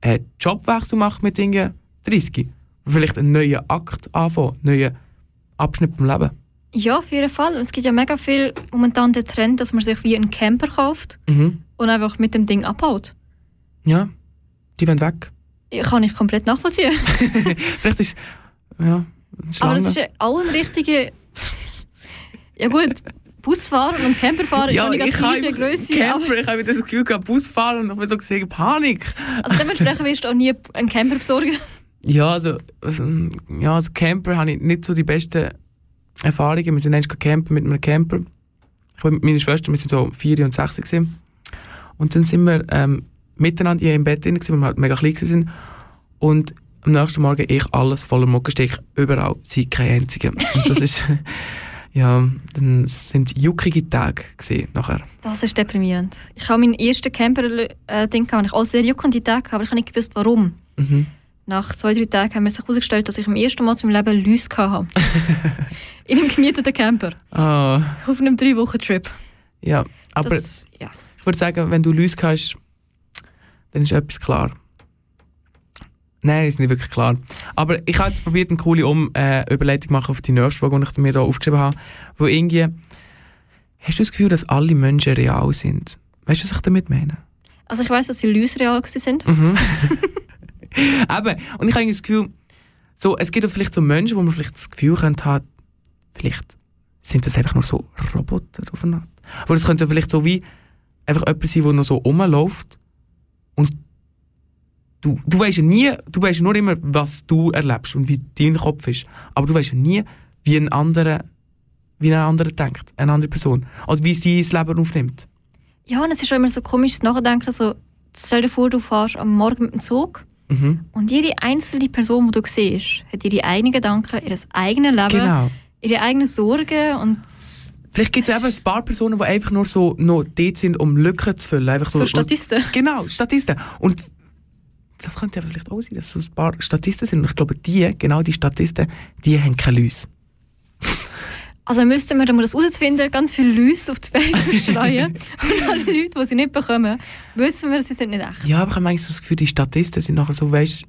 einen Jobwechsel machen mit irgendwie 30. Vielleicht einen neuen Akt anfangen, einen neuen Abschnitt im Leben. Ja, auf jeden Fall. Und es gibt ja mega viel momentan den Trend, dass man sich wie einen Camper kauft Mhm. und einfach mit dem Ding abhaut. Ja, die wollen weg. Ja, Kann ich komplett nachvollziehen. Vielleicht ist, ja, eine Aber Schlange. das ist ja auch ein richtiger... Ja gut, Busfahren und Camperfahren ja, ich habe gleiche Größe. aber- Camper, ich habe das Gefühl gehabt, Bus fahren und ich bin so gesehen, Panik. Also dementsprechend wirst du auch nie einen Camper besorgen. Ja, also, also, ja, also Camper habe ich nicht so die besten Erfahrungen. Wir sind einmal campen mit einem Camper. Ich war mit meiner Schwester, wir sind so vier und sechs gewesen. Und dann sind wir ähm, miteinander hier im Bett drin, gewesen, weil wir halt mega klein waren. Und am nächsten Morgen ich alles voller Mockenstich, überall, sie kein einziger. Und das ist, ja, dann sind juckige Tage gewesen, nachher. Das ist deprimierend. Ich habe meinen ersten Camper-Ding gehabt und ich auch sehr juckende Tage gehabt, aber ich habe nicht gewusst, warum. Mhm. Nach zwei, drei Tagen haben wir sich herausgestellt, dass ich im ersten Mal zum Leben Läuse hatte. In einem gemieteten Camper. Ah, Auf einem drei Wochen Trip. ja, aber Das, ja. ich würde sagen, wenn du Läuse hast, dann ist etwas klar. Nein, ist nicht wirklich klar. Aber ich habe jetzt probiert, eine coole um äh, Überleitung zu machen auf die nächste Frage, die ich mir da aufgeschrieben habe. Wo irgendwie, hast du das Gefühl, dass alle Menschen real sind? Weißt du, was ich damit meine? Also ich weiß, dass sie Läuse real sind. Mhm. Eben, und ich habe das Gefühl, so, es gibt auch vielleicht so Menschen, wo man vielleicht das Gefühl könnte haben, vielleicht sind das einfach nur so Roboter auf eine Art. Aber es könnte vielleicht so wie einfach jemand sein, der noch so rumläuft und du, du weißt ja nie, du weißt nur immer, was du erlebst und wie dein Kopf ist, aber du weißt ja nie, wie ein anderer wie ein anderer denkt, eine andere Person. Oder wie sie das Leben aufnimmt. Ja, und es ist auch immer so komisch das Nachdenken, so, stell dir vor, du fährst am Morgen mit dem Zug Mhm. und jede einzelne Person, die du siehst, hat ihre eigenen Gedanken, ihr eigenes Leben, Genau. ihre eigenen Sorgen und Vielleicht gibt es eben ein paar Personen, die einfach nur so noch dort sind, um Lücken zu füllen. Einfach so, so Statisten. Genau, Statisten. Und das könnte ja vielleicht auch sein, dass es so ein paar Statisten sind. Und ich glaube, die, genau die Statisten, die haben keine Läuse. Also müssten wir, um das herauszufinden, ganz viele Läuse auf die Welt verstreuen. und alle Leute, die sie nicht bekommen, wissen wir, sie sind nicht echt. Ja, aber ich habe manchmal das Gefühl, die Statisten sind nachher so, weißt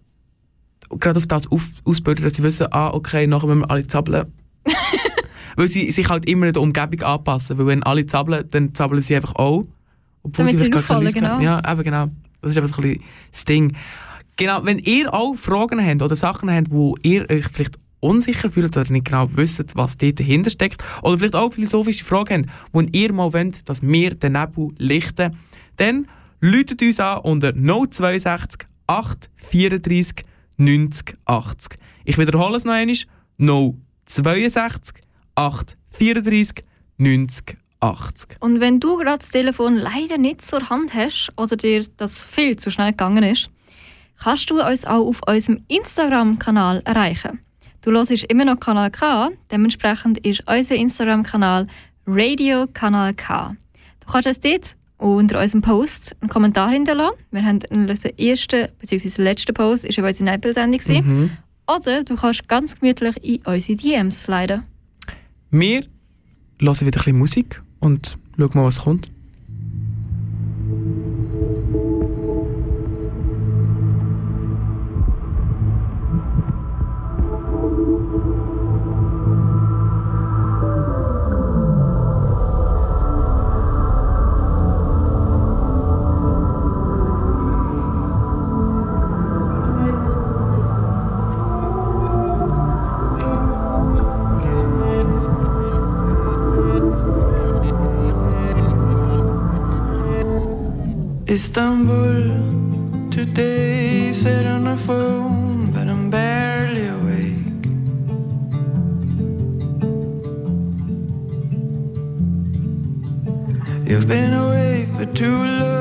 gerade auf das auf, ausbilden, dass sie wissen, ah, okay, nachher müssen wir alle zappeln. weil sie sich halt immer der Umgebung anpassen. Weil wenn alle zappeln, dann zappeln sie einfach auch. Obwohl Damit sie keine auffallen, genau. Ja, eben genau. Das ist einfach so ein bisschen das Ding. Genau, wenn ihr auch Fragen habt oder Sachen habt, wo ihr euch vielleicht unsicher fühlt oder nicht genau wisst, was dort dahinter steckt, oder vielleicht auch philosophische Fragen habt, wo ihr mal wollt, dass wir den Nebel lichten, dann läutet uns an unter 062 834 90 80. Ich wiederhole es noch einmal. 062 834 90 80. Und wenn du gerade das Telefon leider nicht zur Hand hast oder dir das viel zu schnell gegangen ist, kannst du uns auch auf unserem Instagram-Kanal erreichen. Du hörst immer noch Kanal K, dementsprechend ist unser Instagram-Kanal Radio Kanal K. Du kannst uns dort unter unserem Post einen Kommentar hinterlassen. Wir haben unseren ersten bzw. letzten Post ist über unsere Neipel-Sendung. gewesen. Mhm. Oder du kannst ganz gemütlich in unsere DMs sliden. Wir hören wieder ein bisschen Musik und schauen mal, was kommt. Istanbul today, sit on the phone, but I'm barely awake. You've been away for too long.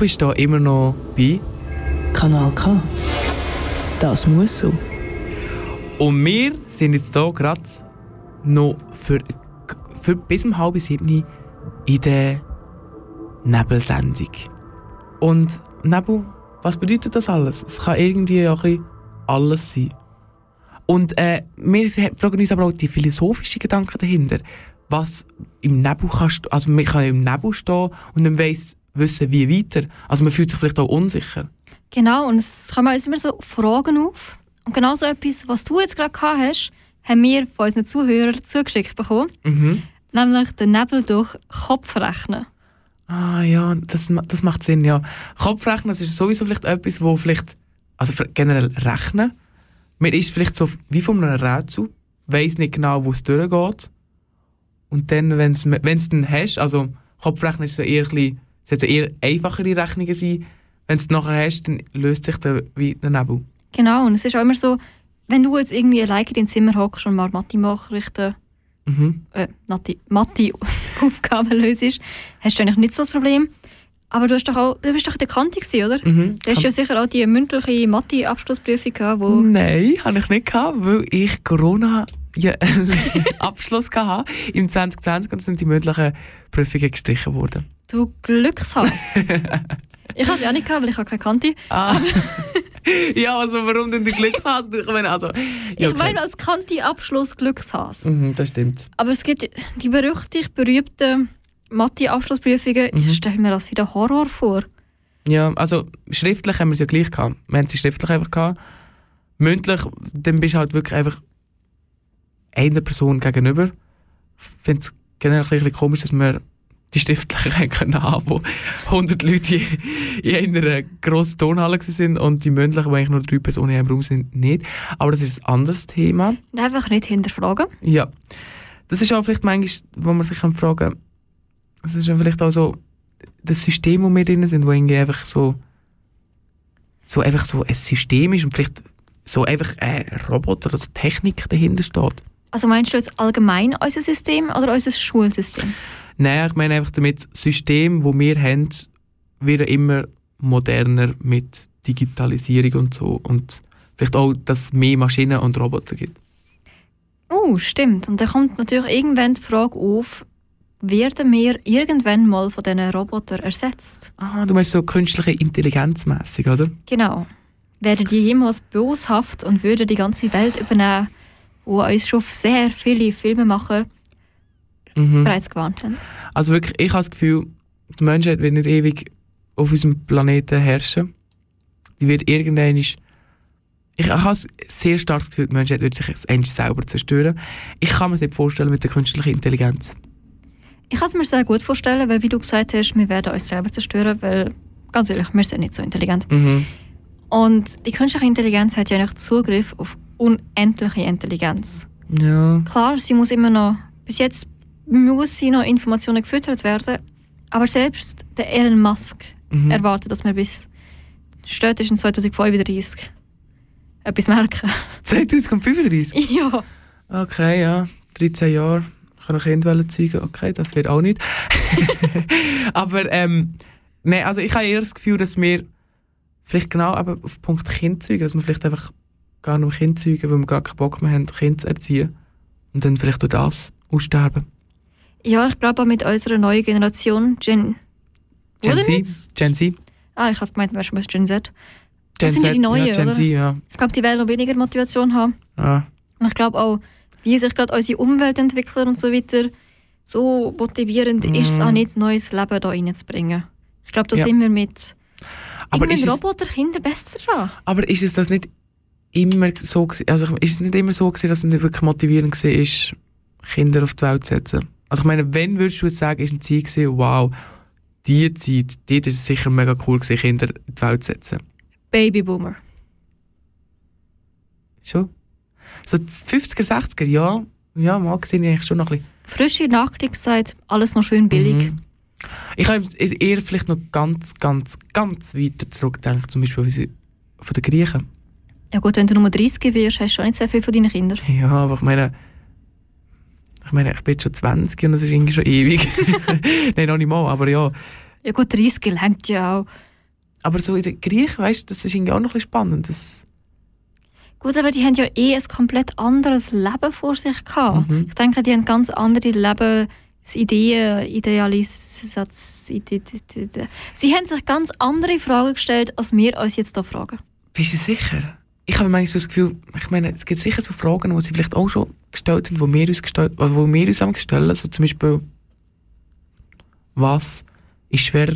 bist da immer noch bei Kanal K. Das muss so. Und wir sind jetzt hier gerade noch für, für bis um halb sieben in der Nebelsendung. Und Nebel, was bedeutet das alles? Es kann irgendwie auch ein alles sein. Und äh, wir fragen uns aber auch die philosophischen Gedanken dahinter. Was im Nebel kannst, also wir können im Nebel stehen und dann weiss wissen, wie weiter. Also man fühlt sich vielleicht auch unsicher. Genau, und es kommen uns immer so Fragen auf. Und genau so etwas, was du jetzt gerade gehabt hast, haben wir von unseren Zuhörern zugeschickt bekommen. Mhm. Nämlich den Nebel durch Kopfrechnen. Ah ja, das, das macht Sinn, ja. Kopfrechnen, das ist sowieso vielleicht etwas, wo vielleicht, also generell rechnen, man ist vielleicht so wie von einem Rätsel, weiss nicht genau, wo es durchgeht. Und dann, wenn es dann hast, also Kopfrechnen ist so eher, ein bisschen, sollte eher einfachere Rechnungen sein, wenn du es nachher hast, dann löst sich der, wie der Nebel. Genau, und es ist auch immer so, wenn du jetzt irgendwie alleine in deinem Zimmer hockst und mal Mathe-Nachrichten, Mhm. äh, Mathe-Aufgaben löst, hast du eigentlich nicht so das Problem. Aber du, hast doch auch, du bist doch in der Kante gewesen, oder? Mhm. Du hast ja sicher auch die mündliche Mathe-Abschlussprüfung gehabt, wo... Nein, habe ich nicht gehabt, weil ich Corona ja, Abschluss hatte im 2020 und sind die mündlichen Prüfungen gestrichen worden. Du Glückshass. ich habe sie auch nicht gehabt, weil ich habe keine Kante. Ah. ja, also warum denn der Glückshass? Ich meine, also, ja, Ich okay. meine als Kante-Abschluss Glückshass. Mhm, das stimmt. Aber es gibt die berüchtigt berühmten Mathe-Abschlussprüfungen. Mhm. Ich stelle mir das wieder Horror vor. Ja, also schriftlich haben wir es ja gleich gehabt. Wir haben sie schriftlich einfach gehabt. Mündlich, dann bist du halt wirklich einfach einer Person gegenüber. Ich finde es generell ein bisschen komisch, dass wir die schriftlichen haben können haben, wo 100 Leute in einer grossen Turnhalle sind und die mündlichen, wo eigentlich nur drei Personen in einem Raum sind, nicht. Aber das ist ein anderes Thema. Einfach nicht hinterfragen. Ja. Das ist auch vielleicht manchmal, wo man sich fragen kann, das ist ja vielleicht auch so das System, wo wir drin sind, wo irgendwie einfach so, so einfach so ein System ist und vielleicht so einfach ein Roboter oder so Technik dahinter steht. Also meinst du jetzt allgemein unser System oder unser Schulsystem? Nein, ich meine einfach damit, das System, das wir haben, wird immer moderner mit Digitalisierung und so und vielleicht auch, dass es mehr Maschinen und Roboter gibt. Oh, stimmt. Und dann kommt natürlich irgendwann die Frage auf, werden wir irgendwann mal von diesen Robotern ersetzt? Ah, du meinst so künstliche Intelligenz oder? Genau. Wären die jemals boshaft und würden die ganze Welt übernehmen, wo uns schon sehr viele Filmemacher Mhm. bereits gewarnt haben? Also wirklich, ich habe das Gefühl, die Menschheit wird nicht ewig auf unserem Planeten herrschen. Die wird irgendwann... Ich habe ein sehr starkes Gefühl, die Menschheit wird sich eigentlich selber zerstören. Ich kann mir das nicht vorstellen mit der künstlichen Intelligenz. Ich kann es mir sehr gut vorstellen, weil wie du gesagt hast, wir werden uns selber zerstören, weil, ganz ehrlich, wir sind nicht so intelligent. Mhm. Und die künstliche Intelligenz hat ja eigentlich Zugriff auf unendliche Intelligenz. Ja. Klar, sie muss immer noch, bis jetzt muss sie noch Informationen gefüttert werden, aber selbst der Elon Musk Mhm. erwartet, dass wir bis spätestens 2035 etwas merken. 2035? ja. Okay, ja. 13 Jahre. Ich kann ein Kind zeugen. Okay, das wird auch nicht. Aber, ähm, nein, also ich habe eher das Gefühl, dass wir vielleicht genau aber auf Punkt Kind zeugen, dass wir vielleicht einfach gar nicht mehr Kind zeugen, weil wir gar keinen Bock mehr haben, Kind zu erziehen. Und dann vielleicht durch das aussterben. Ja, ich glaube auch mit unserer neuen Generation, Gen... Gen Z. Gen Z. Ah, ich habe gemeint, du wärst schon bei Gen Z. Gen Das sind ja die neuen, ja, Gen oder? Z, ja. Ich glaube, die werden noch weniger Motivation haben. ja. Und ich glaube auch, wie sich gerade unsere Umwelt entwickelt und so weiter, so motivierend Mhm. ist es auch nicht, neues Leben da reinzubringen. Ich glaube, da Ja. sind wir mit Aber ist es- Roboterkinder besser dran. Aber ist es das nicht immer so also ist es nicht immer so gewesen, dass es nicht wirklich motivierend war, ist, Kinder auf die Welt zu setzen? Also ich meine, wenn würdest du jetzt sagen, ist eine Zeit gewesen, wow, die Zeit, die ist sicher mega cool gewesen, Kinder in die Welt zu setzen. Babyboomer. Schon? So die 50er, 60er, ja, ja, mag ich eigentlich schon noch ein bisschen. Frische Nachkriegszeit, alles noch schön billig. Mhm. Ich habe eher vielleicht noch ganz, ganz, ganz weiter zurückgedacht, zum Beispiel von den Griechen. Ja gut, wenn du Nummer 30 wirst, hast du auch nicht sehr viel von deinen Kindern. Ja, aber ich meine, ich meine, ich bin jetzt schon 20 und das ist irgendwie schon ewig. Nein, noch nicht mal, aber ja. Ja gut, 30 gelangt ja auch. Aber so in den Griechen, weißt du, das ist irgendwie auch noch ein bisschen spannend. Das, Gut, aber die haben ja eh ein komplett anderes Leben vor sich gehabt. Mhm. Ich denke, die haben ganz andere Lebensideen, Idealis... Ide- Ide- Ide- Sie haben sich ganz andere Fragen gestellt, als wir uns jetzt hier fragen. bist du sicher? Ich habe manchmal so das Gefühl, ich meine, es gibt sicher so Fragen, die sie vielleicht auch schon gestellt haben, die wir uns gestellt, also wo wir uns stellen, so zum Beispiel, was ist schwer,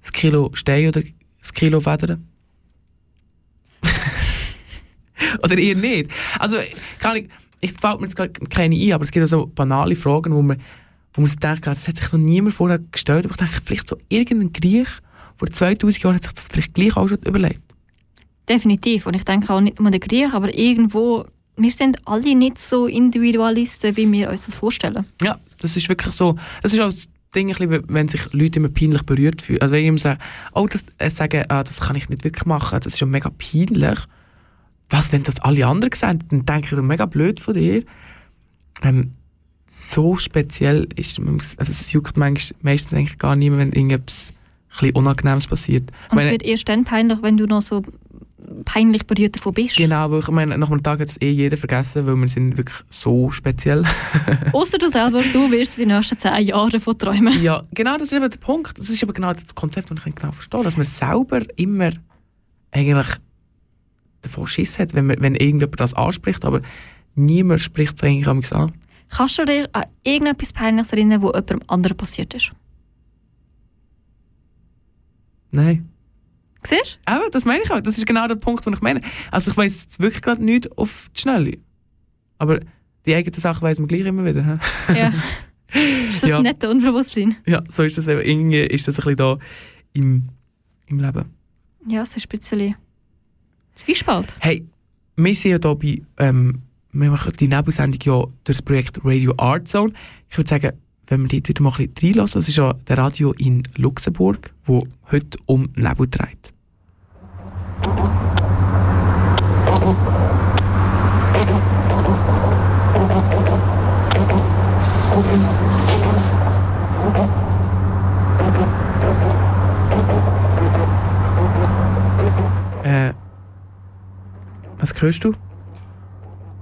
das Kilo Stein oder das Kilo Federn? oder eher nicht. Also, kann ich, ich fällt mir jetzt gerade keine ein, aber es gibt auch so banale Fragen, wo man, wo man sich denkt, das hat sich noch niemand vorher gestellt, aber ich denke, vielleicht so irgendein Griech vor 2000 Jahren hat sich das vielleicht gleich auch schon überlegt. Definitiv. Und ich denke auch nicht nur der Griech, aber irgendwo, wir sind alle nicht so Individualisten, wie wir uns das vorstellen. Ja, das ist wirklich so. Das ist auch das Ding, wenn sich Leute immer peinlich berührt fühlen. Also wenn ich immer sage, oh, das, äh, sagen, ah, das kann ich nicht wirklich machen, das ist schon mega peinlich. Was, wenn das alle anderen sehen, dann denke ich, mega blöd von dir. Ähm, so speziell ist, also es juckt manchmal, meistens eigentlich gar nicht mehr, wenn irgendetwas ein bisschen Unangenehmes passiert. Und es wird erst dann peinlich, wenn du noch so peinlich berührt davon bist. Genau, weil ich meine, nach einem Tag hat es eh jeder vergessen, weil wir sind wirklich so speziell. Außer du selber, du wirst die nächsten zehn Jahre davon träumen. Ja, genau, das ist eben der Punkt. Das ist aber genau das Konzept, das ich genau verstehe, dass man selber immer eigentlich davon Schiss hat, wenn, man, wenn irgendjemand das anspricht, aber niemand spricht es eigentlich an. Kannst du dich an irgendetwas Peinliches erinnern, wo jemandem anderen passiert ist? Nein. Siehst Aber das meine ich auch. Das ist genau der Punkt, den ich meine. Also ich weiß wirklich gerade nicht auf die Schnelle. Aber die eigenen Sachen weiß man gleich immer wieder. du? Ja. ist das Ja. nicht Unbewusstsein? Ja, so ist das eben. Irgendwie ist das ein bisschen da im, im Leben. Ja, es ist ein bisschen Zwiespalt. Hey, wir sind ja hier bei, ähm, wir machen die Nebelsendung ja durch das Projekt Radio Art Zone. Ich würde sagen, wenn wir dort wieder mal ein bisschen reinlassen, das ist ja der Radio in Luxemburg, wo heute um Nebel dreht. Äh, was hörst du?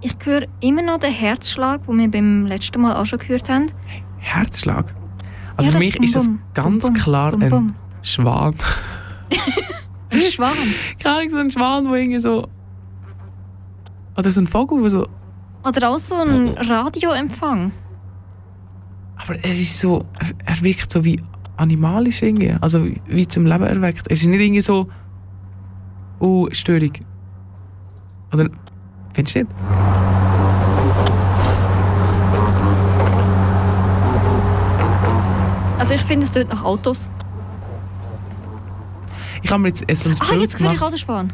Ich höre immer noch den Herzschlag, den wir beim letzten Mal auch schon gehört haben. Herzschlag. Also Ja, für mich Bum ist das ganz Bum klar Bum ein. Schwan. Ein Schwan. Keine Ahnung, so ein Schwan, der irgendwie so... Oder so ein Vogel, der so... Oder auch so ein Radioempfang. Aber er ist so... Er, er wirkt so wie animalisch irgendwie. Also wie, wie zum Leben erweckt. Er ist nicht irgendwie so... Oh, Störung. Oder... Findest du nicht? Also ich finde, es tut nach Autos. Ich habe mir jetzt so ein Ah, Bild jetzt ich gemacht. den Schwan.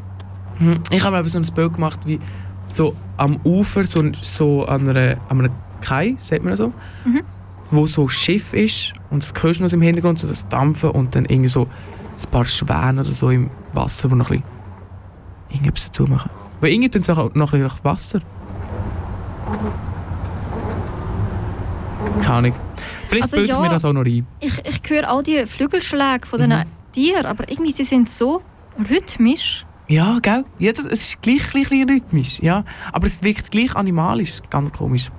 Mhm. Ich habe mir eben so ein Bild gemacht, wie so am Ufer, so, so an, einer, an einem Kai, sagt man so, Mhm. wo so ein Schiff ist und das hörst du noch im Hintergrund, so das Dampfen und dann irgendwie so ein paar Schwäne oder so im Wasser, die noch ein bisschen irgendetwas dazu machen. Weil irgendwie tun sie auch noch ein bisschen nach Wasser. Keine Ahnung. Vielleicht Also bilde ich ja. mir das auch noch ein. Ich, ich höre auch die Flügelschläge von Mhm. Tieren, aber irgendwie sie sind so rhythmisch. Ja, gell? Ja, das, es ist gleich ein bisschen rhythmisch, ja. Aber es wirkt gleich animalisch. Ganz komisch.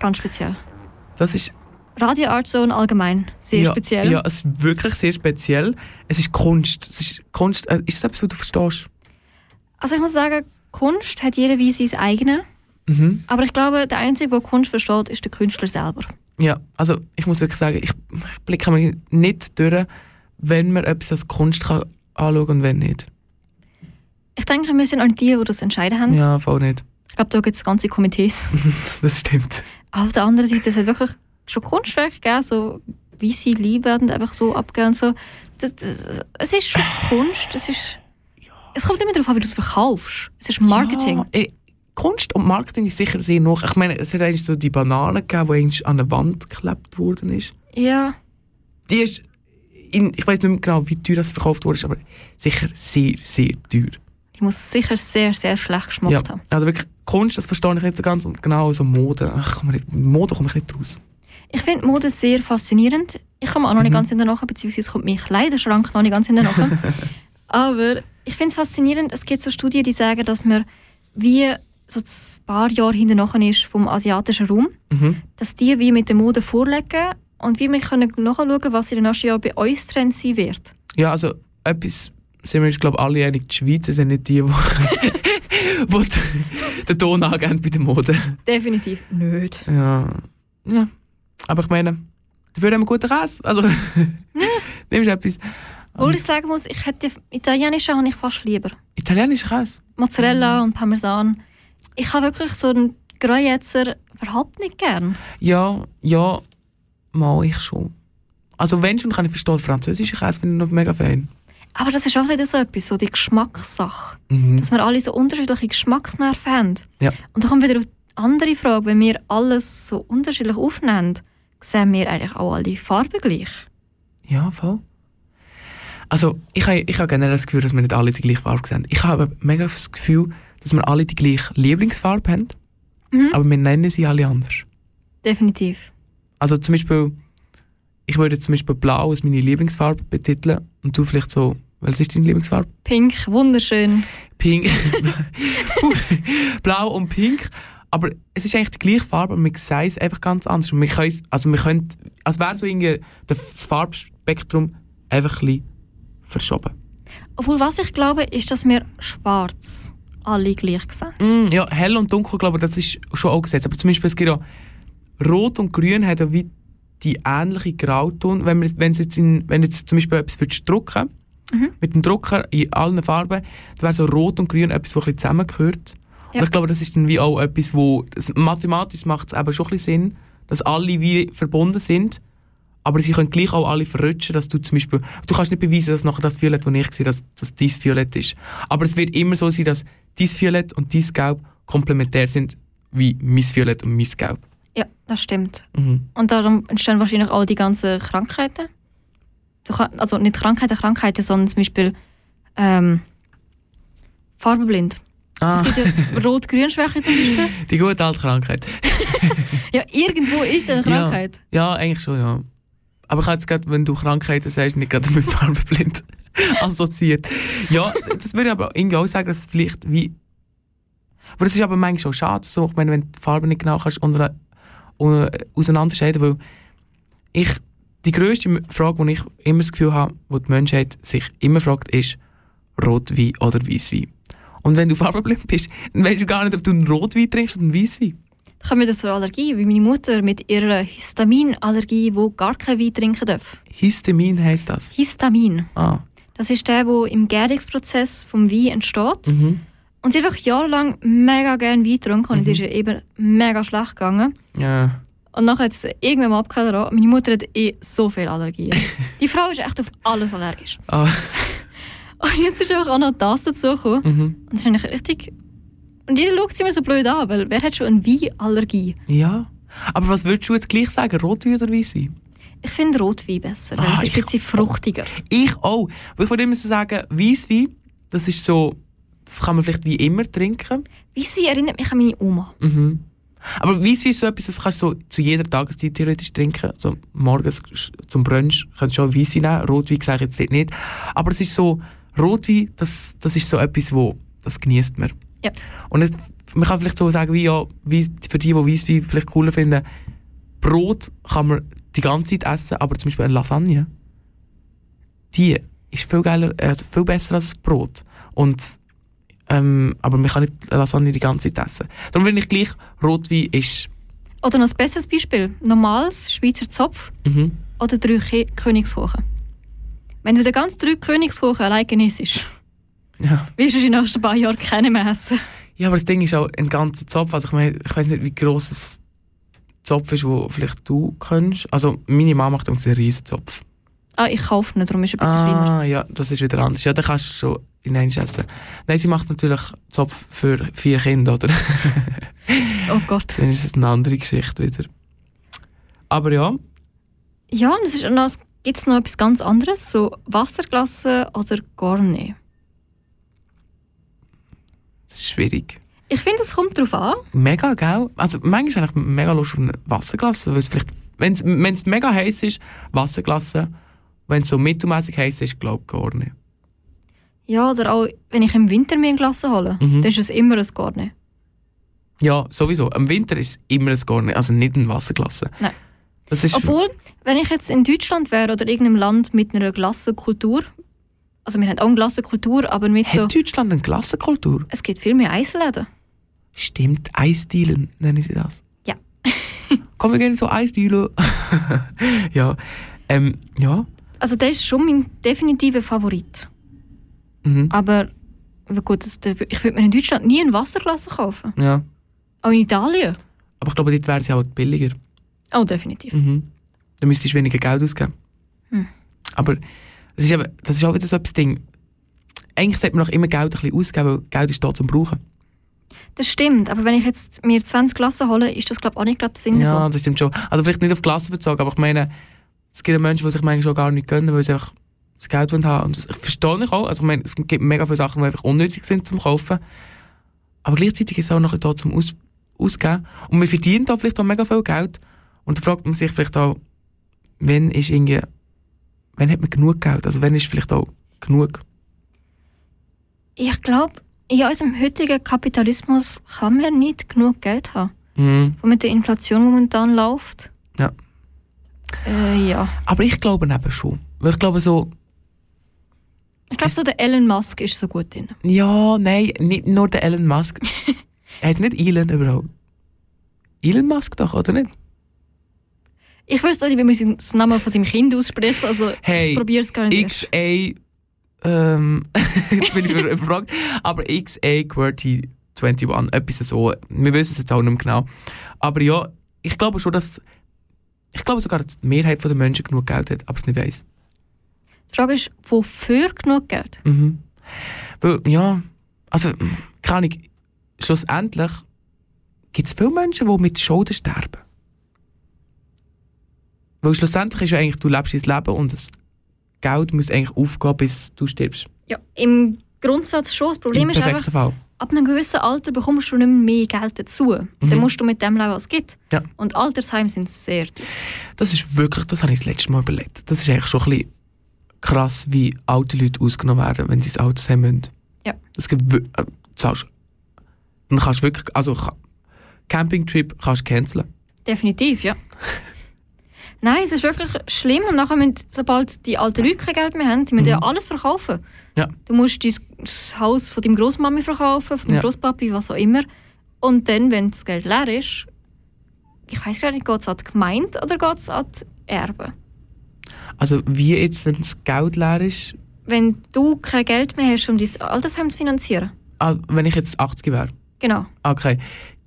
Ganz speziell. Das ist Radio Art Zone allgemein. Sehr ja, speziell. Ja, es ist wirklich sehr speziell. Es ist Kunst. Es ist Kunst. Äh, ist das etwas, was du verstehst? Also ich muss sagen, Kunst hat jeder wie sein eigenes. Mhm. Aber ich glaube, der Einzige, der Kunst versteht, ist der Künstler selber. Ja, also ich muss wirklich sagen, ich, ich blicke mir nicht durch, wenn man etwas als Kunst kann anschauen und wenn nicht. Ich denke, wir sind auch die, die das entscheiden haben. Ja, voll nicht. Ich glaube, da gibt es ganze Komitees. Das stimmt. Auf der anderen Seite, es hat wirklich schon Kunstwerke gegeben, so wie sie lieb werden, einfach so abgehen und so. Das, das, es ist schon Kunst, es ist... Es kommt immer darauf an, wie du es verkaufst. Es ist Marketing. Ja, eh, Kunst und Marketing ist sicher sehr noch. Ich meine, es hat eigentlich so die Banane gegeben, die eigentlich an der Wand geklebt worden ist. Ja. Die ist, in, ich weiß nicht mehr genau, wie teuer das verkauft wurde, aber sicher sehr, sehr teuer. Die muss sicher sehr, sehr schlecht geschmeckt Ja, haben. also wirklich, Kunst, das verstehe ich nicht so ganz. Und genau so Mode. Ach, Mode komme ich nicht raus. Ich finde Mode sehr faszinierend. Ich komme auch noch nicht Mhm. ganz hinterher, beziehungsweise kommt mein Kleiderschrank noch nicht ganz hinterher. Aber ich finde es faszinierend, es gibt so Studien, die sagen, dass man wie so ein paar Jahre hinterher ist vom asiatischen Raum, Mhm. dass die wie mit der Mode vorlegen und wie wir können nachschauen, was in den nächsten Jahren bei uns Trend sein wird. Ja, also etwas, sind wir uns, glaube ich, alle einig, die Schweizer sind nicht die, die, die den Ton angeben bei der Mode. Definitiv nicht. Ja. ja. Aber ich meine, dafür haben wir guten Käse. Also, nimmst du etwas. Obwohl ich sagen muss, ich hätte italienische habe ich fast lieber. Italienischer Käse? Mozzarella und Parmesan. Ich habe wirklich so einen Gruyetzer überhaupt nicht gern. Ja, ja, mal ich schon. Also wenn schon, kann ich verstehen, französische Käse finde ich noch mega fein. Aber das ist auch wieder so etwas, so die Geschmackssache. Mhm. Dass wir alle so unterschiedliche Geschmacksnerven haben. Ja. Und dann kommt wieder die andere Frage, wenn wir alles so unterschiedlich aufnehmen, sehen wir eigentlich auch alle Farben gleich. Ja, voll. Also, ich habe ich habe generell das Gefühl, dass wir nicht alle die gleiche Farbe sehen. Ich habe mega das Gefühl, dass wir alle die gleiche Lieblingsfarbe haben, Mhm. aber wir nennen sie alle anders. Definitiv. Also zum Beispiel, ich würde zum Beispiel Blau als meine Lieblingsfarbe betiteln und du vielleicht so, was ist deine Lieblingsfarbe? Pink, wunderschön. Pink. Blau und Pink. Aber es ist eigentlich die gleiche Farbe, aber wir sehen es einfach ganz anders. Und wir können, es- also wir können, als wäre so irgendwie das Farbspektrum einfach ein bisschen verschoben. Obwohl, was ich glaube, ist, dass wir schwarz alle gleich sehen. Mm, ja, hell und dunkel, glaube ich, das ist schon auch gesetzt. Aber zum Beispiel, es gibt auch Rot und Grün haben ja wie die ähnliche Grauton. Wenn, wir, wenn, jetzt in, wenn jetzt zum Beispiel etwas würdest drucken Mhm. mit dem Drucker in allen Farben, dann wäre so Rot und Grün etwas, das ein bisschen zusammengehört. Ja. Und ich glaube, das ist dann wie auch etwas, wo das, mathematisch macht es eben schon ein bisschen Sinn, dass alle wie verbunden sind, aber sie können gleich auch alle verrutschen, dass du zum Beispiel, du kannst nicht beweisen, dass nachher das Violett, das ich sehe, dass, dass dies Violett ist. Aber es wird immer so sein, dass dies Violett und dies Gelb komplementär sind, wie mein Violett und mein Gelb. Ja, das stimmt. Mhm. Und darum entstehen wahrscheinlich auch die ganzen Krankheiten. Kann, also nicht Krankheiten, Krankheiten, sondern zum Beispiel ähm, farbenblind. Ah, Es gibt ja Rot-Grün-Schwäche zum Beispiel. die gute alte Krankheit. Ja, irgendwo ist eine Krankheit. Ja, eigentlich schon, ja. Aber ich habe jetzt gerade, wenn du Krankheiten sagst, nicht gerade mit farbenblind assoziiert. Ja, das würde ich aber irgendwie auch sagen, dass es vielleicht wie... Aber das ist aber manchmal auch schade, so, ich meine, wenn du die Farbe nicht genau kannst unter, auseinanderscheiden, weil ich... Die grösste Frage, die ich immer das Gefühl habe, die die Menschheit sich immer fragt, ist Rotwein oder Weißwein. Und wenn du farbenblind bist, dann weißt du gar nicht, ob du einen Rotwein trinkst oder einen Weißwein. Kommen wir das zur Allergie, wie meine Mutter mit ihrer Histaminallergie, wo gar kein Wein trinken darf. Histamin heisst das. Histamin. Ah. Das ist der, wo im Gärungsprozess vom Wein entsteht. Mhm. Und sie hat wirklich jahrelang mega gerne Wein getrunken und es ist ihr eben mega schlecht gegangen. Ja. Und nachher hat es irgendwann mal abgehört, meine Mutter hat eh so viele Allergien. Die Frau ist echt auf alles allergisch. Ah. Und jetzt ist einfach auch noch das dazugekommen. Mhm. Und das ist eigentlich richtig... Und jeder schaut sie immer so blöd an, weil wer hat schon eine Weinallergie? Ja. Aber was würdest du jetzt gleich sagen? Rotwein oder Weißwein? Ich finde Rotwein besser, weil Ah, es ist ich- ein bisschen fruchtiger. Ich auch. Aber ich würde immer so sagen, Weißwein, das ist so, das kann man vielleicht wie immer trinken. Weisswein erinnert mich an meine Oma. Mhm. Aber Weißwein ist so etwas, das kannst du so zu jeder Tageszeit theoretisch trinken. So morgens zum Brunch kannst du schon Weißwein nehmen. Rotwein sage ich jetzt nicht. Aber es ist so, Rotwein, das, das ist so etwas, wo, das genießt man. Ja. Und es, man kann vielleicht so sagen, wie ja, für die, die Weißwein vielleicht cooler finden, Brot kann man die ganze Zeit essen, aber zum Beispiel eine Lasagne, die ist viel geiler, also viel besser als Brot. Und, ähm, aber man kann nicht Lasagne die ganze Zeit essen. Darum finde ich gleich, Rotwein ist, Oder noch ein besseres Beispiel. Normales Schweizer Zopf mhm. oder drei Ke Königskuchen. Wenn du den ganzen drei Königskuchen allein genießt, ja. wirst du die nächsten paar Jahre keine mehr essen. Ja, aber das Ding ist auch ein ganzer Zopf. Also ich meine, ich weiß nicht, wie groß ein Zopf ist, wo vielleicht du kennst. Also meine Mama macht einen riesen Zopf. Ah, ich kaufe ihn, darum ist er ein bisschen kleiner. Ah, ja, das ist wieder anders. Ja, dann kannst du schon in eins essen. Nein, sie macht natürlich Zopf für vier Kinder, oder? Oh Gott. Dann ist es eine andere Geschichte wieder. Aber ja, Ja, und es ist noch, gibt es noch etwas ganz anderes, so Wasserglasse oder Garne. das ist schwierig. Ich finde, es kommt darauf an. Mega, gell? Also manchmal habe ich mega Lust auf eine Wasserglasse, weil es vielleicht, wenn es mega heiß ist, Wasserglasse. Wenn es so mittelmäßig heiß ist, glaube ich gar nicht. Ja, oder auch, wenn ich im Winter mir ein Glas hole, Mhm. dann ist es immer ein Garne. Ja, sowieso. Im Winter ist es immer ein Garne, also nicht ein Wasserglasse. Nein. Das ist Obwohl, wenn ich jetzt in Deutschland wäre oder irgendeinem Land mit einer Glassenkultur, Also wir haben auch eine Klassenkultur, aber mit so... Hat Deutschland eine Klassenkultur? Es gibt viel mehr Eisläden. Stimmt, Eisdielen nennen sie das. Ja. Komm, wir gehen so Eisdielen. ja. Ähm, ja. Also der ist schon mein definitiver Favorit. Mhm. Aber aber gut, das, ich würde mir in Deutschland nie ein Wasserglas kaufen. ja. Auch in Italien. Aber ich glaube, dort wäre sie auch billiger. Oh, definitiv. Mhm. Dann müsstest du weniger Geld ausgeben. Hm. Aber das ist, eben, das ist auch wieder so etwas Ding. Eigentlich sollte man auch immer Geld ein bisschen ausgeben, weil Geld ist da zum Brauchen. Das stimmt, aber wenn ich jetzt mir 20 Klassen hole, ist das glaube ich auch nicht gerade der Sinn Ja, das stimmt schon. Also vielleicht nicht auf die Klasse bezogen, aber ich meine, es gibt Menschen, die sich manchmal gar nicht gönnen, weil sie einfach das Geld wollen haben. Und das, ich verstehe nicht auch. Also ich meine, es gibt mega viele Sachen, die einfach unnötig sind zum Kaufen. Aber gleichzeitig ist es auch noch ein bisschen da zum Aus Ausgeben. Und man verdient da vielleicht auch mega viel Geld. Und da fragt man sich vielleicht auch, wann ist irgendwie, wann hat man genug Geld? Also wann ist vielleicht auch genug? Ich glaube, in unserem heutigen Kapitalismus kann man nicht genug Geld haben. Mhm. Mit der Inflation momentan läuft. Ja. Äh, ja. Aber ich glaube eben schon. Weil ich glaube so, Ich glaube, so der Elon Musk ist so gut drin. ja, nein, nicht nur der Elon Musk. er heißt nicht Elon überhaupt. Elon Musk doch, oder nicht? Ich wüsste auch nicht, wie man das Namen von seinem Kind ausspricht. Also Hey, ich probiere es gar nicht. XA, ähm, jetzt bin ich über- überfragt, aber XA QWERTY 21, etwas so. Wir wissen es jetzt auch nicht mehr genau. Aber ja, ich glaube schon, dass, ich glaube sogar, dass die Mehrheit der Menschen genug Geld hat, aber es nicht weiss. Die Frage ist, wofür genug Geld? Mhm. Weil, ja, also, keine Ahnung, schlussendlich gibt es viele Menschen, die mit Schulden sterben. Weil schlussendlich ist ja eigentlich, du lebst dein Leben und das Geld muss eigentlich aufgehen, bis du stirbst. Ja, im Grundsatz schon. Das Problem Im ist einfach, Fall. Ab einem gewissen Alter bekommst du nicht mehr Geld dazu. Dann musst du mit dem leben, was es gibt. Ja. Und Altersheime sind sehr teuer. Das ist wirklich, das habe ich das letzte Mal überlegt. Das ist eigentlich schon ein bisschen krass, wie alte Leute ausgenommen werden, wenn sie ins Altersheim müssen. Ja. Das gibt äh, zahlst, dann kannst du wirklich, also Campingtrip kannst du canceln. Definitiv, ja. Nein, es ist wirklich schlimm. Und nachher müssen, sobald die alten Leute kein Geld mehr haben, die müssen ja alles verkaufen. Ja. Du musst dein, das Haus von deinem Großmami verkaufen, von deinem Ja. Großpapi, was auch immer. Und dann, wenn das Geld leer ist, ich weiß gar nicht, geht es an die Gemeinde oder geht es an die Erben? Also wie jetzt, wenn das Geld leer ist, Wenn du kein Geld mehr hast, um dein Altersheim zu finanzieren. ah, wenn ich jetzt 80 wäre, Genau. okay,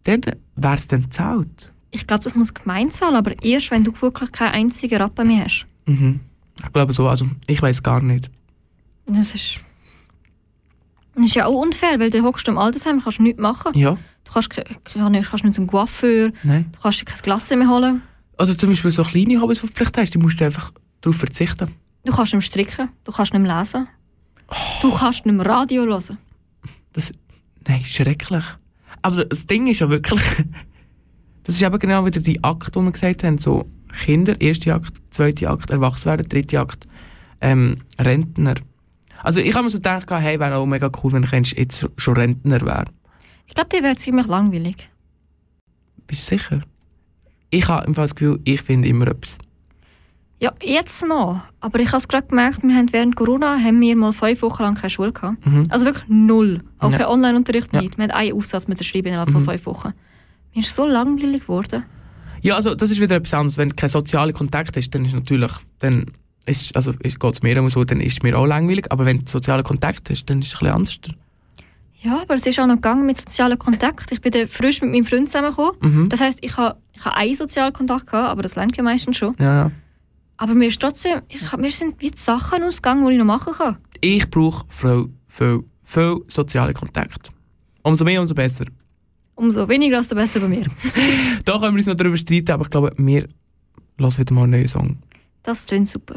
dann wäre es dann zahlt. Ich glaube, das muss die Gemeinde zahlen, aber erst, wenn du wirklich keinen einzigen Rappen mehr hast. Mhm. Ich glaube so, also ich weiß gar nicht. Das ist, das ist ja auch unfair, weil du hockst im Altersheim, kannst du nichts machen. Ja, Du kannst, kannst nicht zum Coiffeur, nein. du kannst dir kein Glas mehr holen, Oder zum Beispiel so kleine Hobbys, die du vielleicht hast, die musst du einfach darauf verzichten. du kannst nicht mehr stricken, du kannst nicht mehr lesen, du kannst nicht mehr Radio hören. Das, nein, schrecklich. Aber das Ding ist ja wirklich, das ist eben genau wieder die Akt, die wir gesagt haben, so Kinder, erste Akt, zweite Akt, Erwachsenwerden, dritte Akt, ähm, Rentner. Also ich habe mir so gedacht, hey, wäre auch mega cool, wenn ich jetzt schon Rentner wäre. Ich glaube, die wäre ziemlich langweilig. Bist du sicher? Ich habe im Fall das Gefühl, ich finde immer etwas. Ja, jetzt noch. Aber ich habe es gerade gemerkt, wir haben während Corona haben wir mal fünf Wochen lang keine Schule gehabt. Mhm. Also wirklich null. Auch Ja. kein Online-Unterricht Ja. nicht. Wir haben einen Aufsatz mit schreiben innerhalb von Mhm. fünf Wochen. Mir ist so langweilig geworden. Ja, also das ist wieder etwas anderes. Wenn du keinen sozialen Kontakt hast, dann ist natürlich, dann ist, also geht es mir immer so, dann ist es mir auch langweilig. Aber wenn du sozialen Kontakt hast, dann ist es ein bisschen anders. Ja, aber es ist auch noch gegangen mit sozialen Kontakt. Ich bin frisch mit meinem Freund zusammengekommen. Mhm. Das heisst, ich habe ich habe einen sozialen Kontakt gehabt, aber das lenkt ja meistens schon. Ja. Aber mir ist trotzdem, ich, hab- mir sind wie die Sachen ausgegangen, die ich noch machen kann. ich brauche viel, viel, viel soziale Kontakt. Umso mehr, umso besser. Umso weniger, desto besser bei mir. Da können wir uns noch darüber streiten, aber ich glaube, wir lassen wieder mal einen neuen Song. Das klingt super.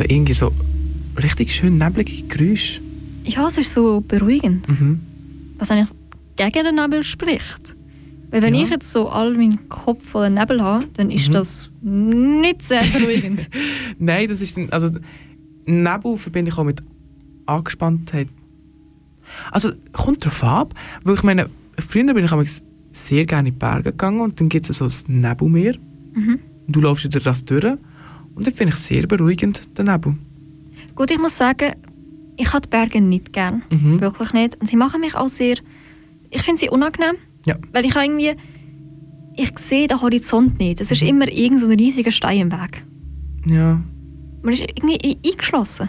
Also irgendwie so richtig schön neblige Geräusche. Ja, es ist so beruhigend, Mhm. was eigentlich gegen den Nebel spricht. Weil wenn Ja. ich jetzt so all meinen Kopf voller Nebel habe, dann ist Mhm. das nicht sehr beruhigend. Nein, das ist dann, also Nebel verbinde ich auch mit Angespanntheit. Also kommt drauf ab, weil ich meine, früher bin ich sehr gerne in die Berge gegangen und dann gibt es so ein Nebelmeer Mhm. du läufst durch das durch und dann finde ich sehr beruhigend, den Nebel. Gut, ich muss sagen, ich habe die Berge nicht gern. Mhm. Wirklich nicht. Und sie machen mich auch sehr. Ich finde sie unangenehm. Ja. Weil ich irgendwie. Ich sehe den Horizont nicht. Es ist Mhm. immer irgend so ein riesiger Stein im Weg. Ja. Man ist irgendwie ein- eingeschlossen.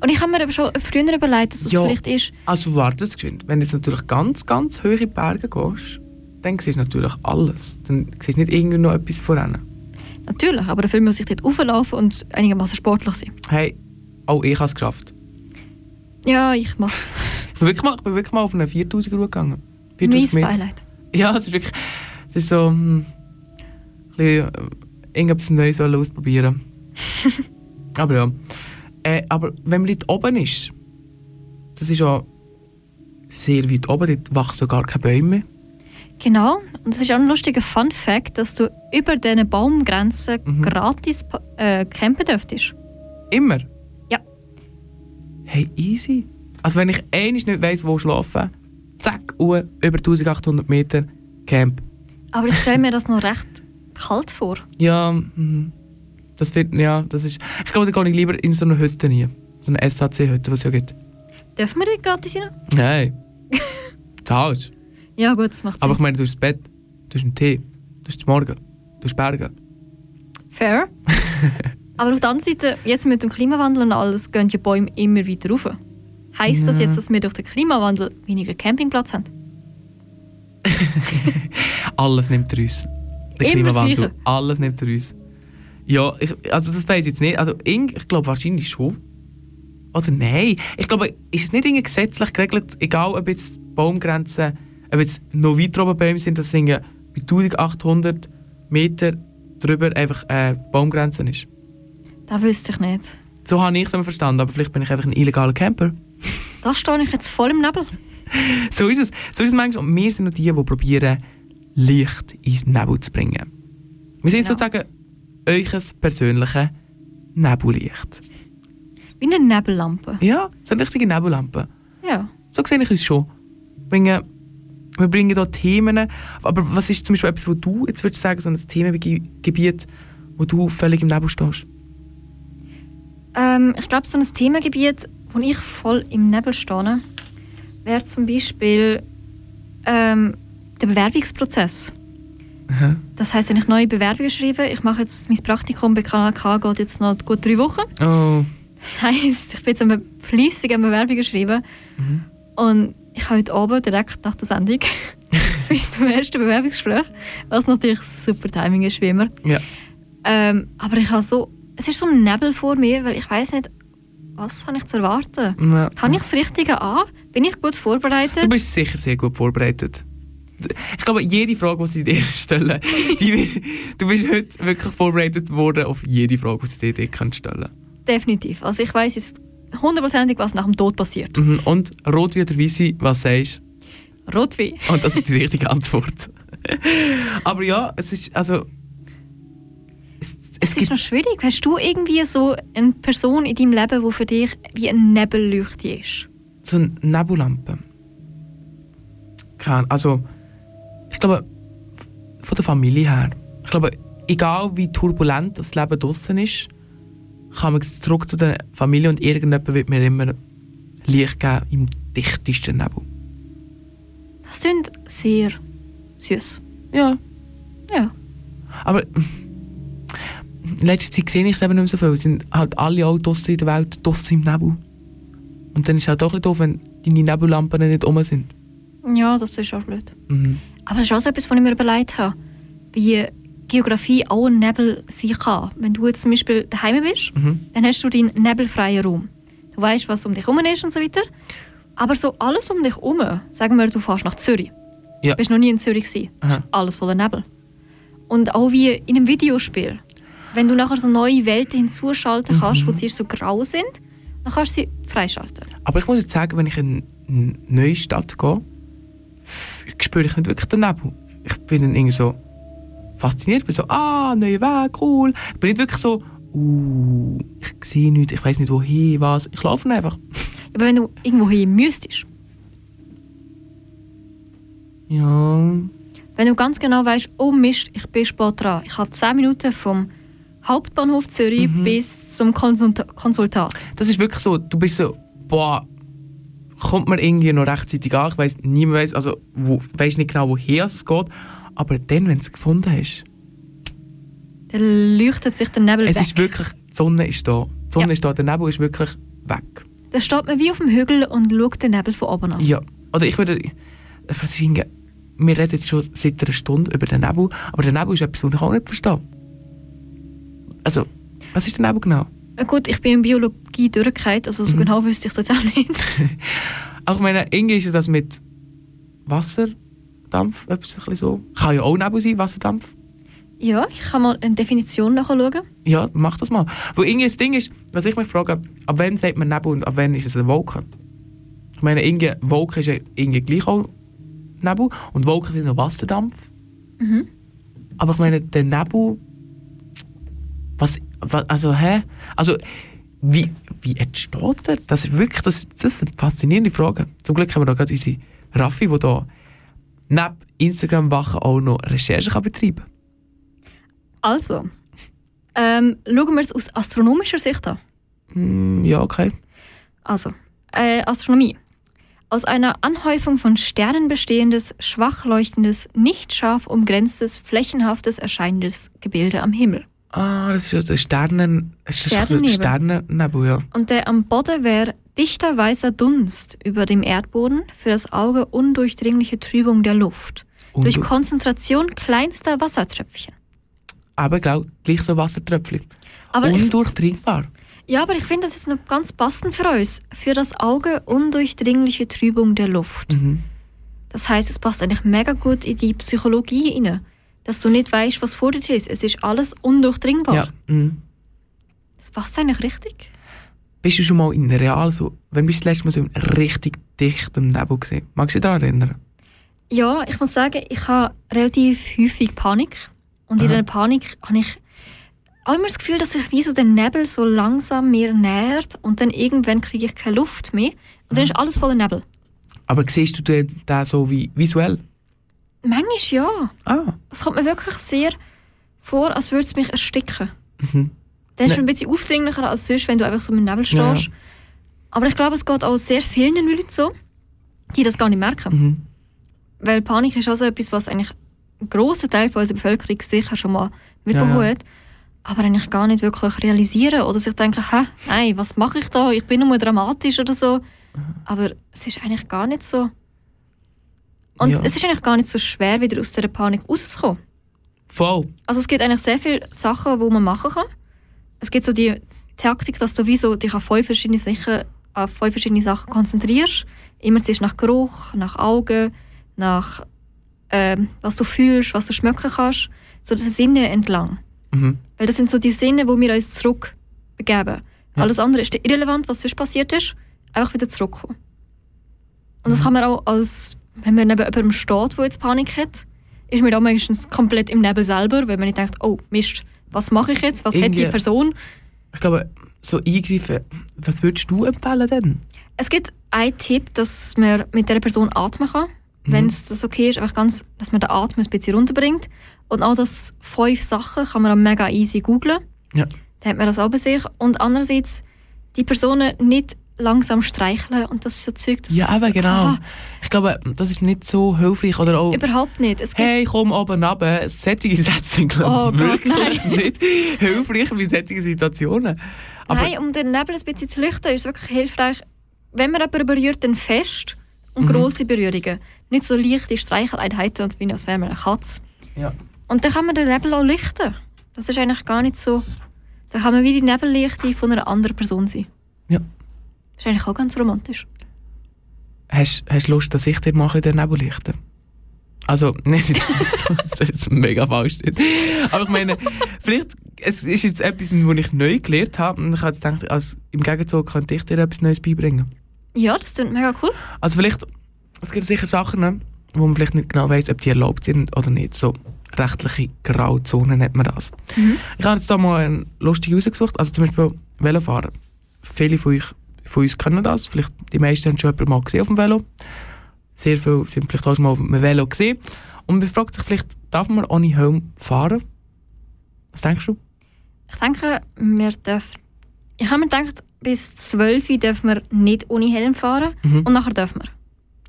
Und ich habe mir aber schon früher überlegt, dass das Ja. vielleicht ist. Also warte es geschwind. Wenn du jetzt natürlich ganz, ganz hohe Berge gehst, dann siehst du natürlich alles. Dann siehst du nicht irgendwie noch etwas voran. Natürlich, aber dafür muss ich dort rauflaufen und einigermaßen sportlich sein. Hey, auch ich habe es geschafft. Ja, ich mache Ich bin wirklich mal, ich bin wirklich mal auf eine 4000 Route gegangen. mein 4000 Meter. Beileid. Ja, es ist wirklich. Es ist so. Hm, ein bisschen, äh, irgendetwas Neues ausprobieren. aber ja. Äh, aber wenn man dort oben ist, das ist ja sehr weit oben, dort wachsen gar keine Bäume mehr. Genau. Und es ist auch ein lustiger Fun Fact, dass du über diesen Baumgrenzen Mhm. gratis äh, campen dürftest. Immer. Ja. Hey, easy. Also wenn ich einmal nicht weiss, wo schlafen, zack, Uhr, über 1800 Meter, Camp. Aber ich stelle mir das noch recht kalt vor. Ja, mhm. das wird, ja, das ist... Ich glaube, da gehe ich lieber in so eine Hütte rein. So eine SHC-Hütte, die es ja gibt. Dürfen wir dort gratis rein? Nein. Zahlst. Ja, gut, das macht Sinn. Aber ich meine, du hast das Bett, du hast einen Tee, du hast den Morgen, du hast Berge. Fair. Aber auf der anderen Seite, jetzt mit dem Klimawandel und alles, gehen die Bäume immer weiter rauf. Heißt das Ja. jetzt, dass wir durch den Klimawandel weniger Campingplatz haben? Alles nimmt er uns. Der Immer das Klimawandel. Alles nimmt er uns. Ja, ich, also das weiß ich jetzt nicht. Also ich glaube wahrscheinlich schon. Oder nein. Ich glaube, ist es nicht irgendwie gesetzlich geregelt, egal ob jetzt die Baumgrenzen, ob jetzt noch weiter oben Bäume sind, dass bei 1800 Meter drüber einfach äh, Baumgrenzen ist. Das wüsste ich nicht. So habe ich es verstanden, aber vielleicht bin ich einfach ein illegaler Camper. Da stehe ich jetzt voll im Nebel. So ist es. So ist es manchmal. Und wir sind noch die, die probieren, Licht ins Nebel zu bringen. Wir sind Genau. sozusagen euch persönliches Nebellicht. Wie eine Nebellampe. Ja, so eine richtige Nebellampe. Ja. So sehe ich uns schon. Bringen, wir bringen hier Themen. Aber was ist zum Beispiel etwas, wo du jetzt würdest sagen, so ein Themengebiet, wo du völlig im Nebel stehst? Ähm, ich glaube, so ein Themengebiet, wo ich voll im Nebel stehe, wäre zum Beispiel ähm, der Bewerbungsprozess. Aha. Das heißt, wenn ich neue Bewerbungen schreibe, ich mache jetzt mein Praktikum bei Kanal K, geht jetzt noch gut drei Wochen. Oh. Das heisst, ich bin jetzt am fleissig an Bewerbungen schreiben Mhm. und ich habe heute Abend direkt nach der Sendung ist beim ersten Bewerbungsgespräch, was natürlich super Timing ist wie immer. Ja. Ähm, aber ich habe so, es ist so ein Nebel vor mir, weil ich weiß nicht, was habe ich zu erwarten. Ja. Habe ich das Richtige an? Bin ich gut Du vorbereitet? bist sicher sehr gut vorbereitet. Ich glaube, jede Frage, die sie dir stellen, die, du bist heute wirklich vorbereitet worden auf jede Frage, die sie dir stellen Definitiv. Also ich weiß jetzt hundertprozentig, was nach dem Tod passiert. mhm. Und rot wie oder weisse, was sagst Rotwein. du? Und das ist die richtige Antwort. Aber ja, es ist, also... Es, es Es ist noch schwierig. Hast du irgendwie so eine Person in deinem Leben, die für dich wie ein Nebelleuchte ist? so eine Nebellampe. Keine Ahnung, also... Ich glaube, von der Familie her. Ich glaube, egal wie turbulent das Leben draußen ist, kann man zurück zu der Familie und irgendjemand wird mir immer Licht geben im dichtesten Nebel. Das klingt sehr süß. Ja, Ja. aber in letzter Zeit sehe ich es eben nicht mehr so viel. Es sind halt alle Autos in der Welt draussen im Nebel. Und dann ist es halt doch ein bisschen doof, wenn deine Nebellampen nicht um sind. Ja, das ist auch blöd. Mhm. Aber das ist auch so etwas, was ich mir überlegt habe. Wie Geografie auch ein Nebel sein kann. Wenn du jetzt zum Beispiel daheim bist, Mhm. dann hast du deinen nebelfreien Raum. Du weißt, was um dich herum ist und so weiter. Aber so alles um dich herum, sagen wir, du fährst nach Zürich. Ja. Du bist noch nie in Zürich gewesen. Alles voller Nebel. Und auch wie in einem Videospiel. wenn du nachher so neue Welten hinzuschalten kannst, die zuerst so grau sind, dann kannst du sie freischalten. Aber ich muss jetzt sagen, wenn ich in eine neue Stadt gehe, spüre ich nicht wirklich den Nebel. Ich bin dann irgendwie so fasziniert. Ich bin so, ah, neuer Weg, cool. Ich bin nicht wirklich so, uh, ich sehe nichts, ich weiß nicht wohin, was. Ich laufe einfach. Aber wenn du irgendwo hin müsstest, Ja, wenn du ganz genau weißt, oh Mist, ich bin spät dran. Ich habe 10 Minuten vom Hauptbahnhof Zürich bis zum Konsulta Konsultat. das ist wirklich so, du bist so, boah, kommt man irgendwie noch rechtzeitig an. Ich weiss, niemand weiß, also, wo, weiss nicht genau, woher es geht. Aber dann, wenn du es gefunden hast, Dann leuchtet sich der Nebel es weg. ist wirklich, die Sonne ist da. Die Sonne Ja. ist da, der Nebel ist wirklich weg. Dann steht man wie auf dem Hügel und schaut den Nebel von oben an. Ja, oder ich würde. Das ist wir reden jetzt schon seit einer Stunde über den Nebel, aber der Nebel ist etwas, was ich auch nicht verstehe. Also, was ist der Nebel genau? Äh, Gut, ich bin in Biologie durchgefallen, also Mhm. so genau wüsste ich das auch nicht. Auch meine, irgendwie ist ja das mit Wasserdampf, etwas ein bisschen so. Kann ja auch Nebel sein, Wasserdampf. ja, ich kann mal eine Definition nachschauen. Ja, mach das mal. Weil irgendwie das Ding ist, was ich mich frage, ab wann sagt man Nebel und ab wann ist es eine Wolke? Ich meine, irgendwie, Wolke ist ja irgendwie gleich auch Nebel und Wolken sind noch Wasserdampf. Mhm. Aber ich meine, der Nebel. Was, was also, hä? Also, wie, wie entsteht er? Das ist wirklich das, das ist eine faszinierende Frage. Zum Glück haben wir da gerade unsere Raffi, die da neben Instagram-Wachen auch noch Recherche kann betreiben kann. Also, ähm, schauen wir es aus astronomischer Sicht an. Hm, ja, okay. Also, äh, Astronomie. Aus einer Anhäufung von Sternen bestehendes, schwach leuchtendes, nicht scharf umgrenztes, flächenhaftes erscheinendes Gebilde am Himmel. Ah, das ist ja der Sternen... es ist so Sternennebel. Sternennebel, ja. Und der am Boden wäre dichter weißer Dunst über dem Erdboden, für das Auge undurchdringliche Trübung der Luft. Und durch du- Konzentration kleinster Wassertröpfchen. Aber glaub, gleich so Wassertröpfchen. Aber Undurchdringbar. ja, aber ich finde, das ist noch ganz passend für uns. Für das Auge undurchdringliche Trübung der Luft. Mhm. Das heißt, es passt eigentlich mega gut in die Psychologie rein. Dass du nicht weißt, was vor dir ist. Es ist alles undurchdringbar. Ja. Mhm. Das passt eigentlich richtig. Bist du schon mal in real so... Wann bist du das letzte Mal so in richtig dichtem Nebel gesehen? Magst du dich daran erinnern? Ja, ich muss sagen, ich habe relativ häufig Panik. Und in Aha. dieser Panik habe ich auch immer das Gefühl, dass sich wie so der Nebel so langsam mir nähert und dann irgendwann kriege ich keine Luft mehr. Und dann ist alles voller Nebel. Aber siehst du den, den so wie visuell? Manchmal ja. Ah. Es kommt mir wirklich sehr vor, als würde es mich ersticken. Mhm. Dann ist Ne- ein bisschen aufdringlicher als sonst, wenn du einfach so im Nebel Ja, stehst. Aber ich glaube, es geht auch sehr vielen Leuten so, die das gar nicht merken. Mhm. Weil Panik ist also etwas, was eigentlich ein grosser Teil von unserer Bevölkerung sicher schon mal mitbekommen Ja, ja. aber eigentlich gar nicht wirklich realisieren oder sich denken, hä, nein, was mache ich da? Ich bin nur dramatisch oder so. Aber es ist eigentlich gar nicht so. Und Ja. es ist eigentlich gar nicht so schwer, wieder aus dieser Panik rauszukommen. Voll. Also es gibt eigentlich sehr viele Sachen, die man machen kann. Es gibt so die Taktik, dass du wie so dich auf fünf verschiedene Sachen, auf fünf verschiedene Sachen konzentrierst. Immer zuerst nach Geruch, nach Augen, nach ähm, was du fühlst, was du schmecken kannst. So die Sinne entlang. Mhm. Weil das sind so die Sinne, wo wir uns zurückbegeben. Ja. Alles andere ist irrelevant, was sonst passiert ist. Einfach wieder zurückkommen. Und das kann man auch als, wenn man neben jemandem steht, der jetzt Panik hat, ist man auch meistens komplett im Nebel selber, weil man nicht denkt, oh Mist, was mache ich jetzt? Was hat die Irgendwie- Person? Ich glaube, so eingreifen, was würdest du empfehlen denn? Es gibt einen Tipp, dass man mit der Person atmen kann. Mhm. Wenn es das okay ist, einfach ganz, dass man den Atem ein bisschen runterbringt. Und auch das fünf Sachen kann man mega easy googlen. Ja. Dann hat man das auch bei sich. Und andererseits die Personen nicht langsam streicheln und das ist so Zeug, das Ja, aber genau. Ah, Ich glaube, das ist nicht so hilfreich. Oder auch, überhaupt nicht. Es gibt, hey, komm oben runter. Solche Sätze sind, Oh glaube ich, Gott, wirklich nicht hilfreich in solchen Situationen. Aber Nein, um den Nebel ein bisschen zu lüchten, ist es wirklich hilfreich, wenn man jemanden berührt, dann fest und Mhm. grosse Berührungen. Nicht so leichte Streicheleinheiten und wie als wäre man eine Katze. Ja. Und dann kann man den Nebel auch lichten. Das ist eigentlich gar nicht so. Dann kann man wie die Nebellichte von einer anderen Person sein. Ja. Das ist eigentlich auch ganz romantisch. hast du Lust, dass ich dir mal ein bisschen den Nebel lichte? Also, nicht, das ist jetzt mega falsch. Aber ich meine, vielleicht es ist jetzt etwas, was ich neu gelernt habe. Und ich habe jetzt gedacht, also im Gegenzug könnte ich dir etwas Neues beibringen. Ja, das klingt mega cool. Also vielleicht, es gibt sicher Sachen, wo man vielleicht nicht genau weiß, ob die erlaubt sind oder nicht. So rechtliche Grauzonen nennt man das. Mhm. Ich habe jetzt da mal eine lustige rausgesucht. Also zum Beispiel Velofahren. Viele von, euch, von uns können das. Vielleicht die meisten haben schon jemanden mal gesehen auf dem Velo. Sehr viele sind vielleicht auch schon mal auf einem Velo gesehen. Und man fragt sich vielleicht, darf man ohne Helm fahren? Was denkst du? Ich denke, wir dürfen. Ich habe mir gedacht, bis 12 Uhr dürfen wir nicht ohne Helm fahren Mhm. und nachher dürfen wir.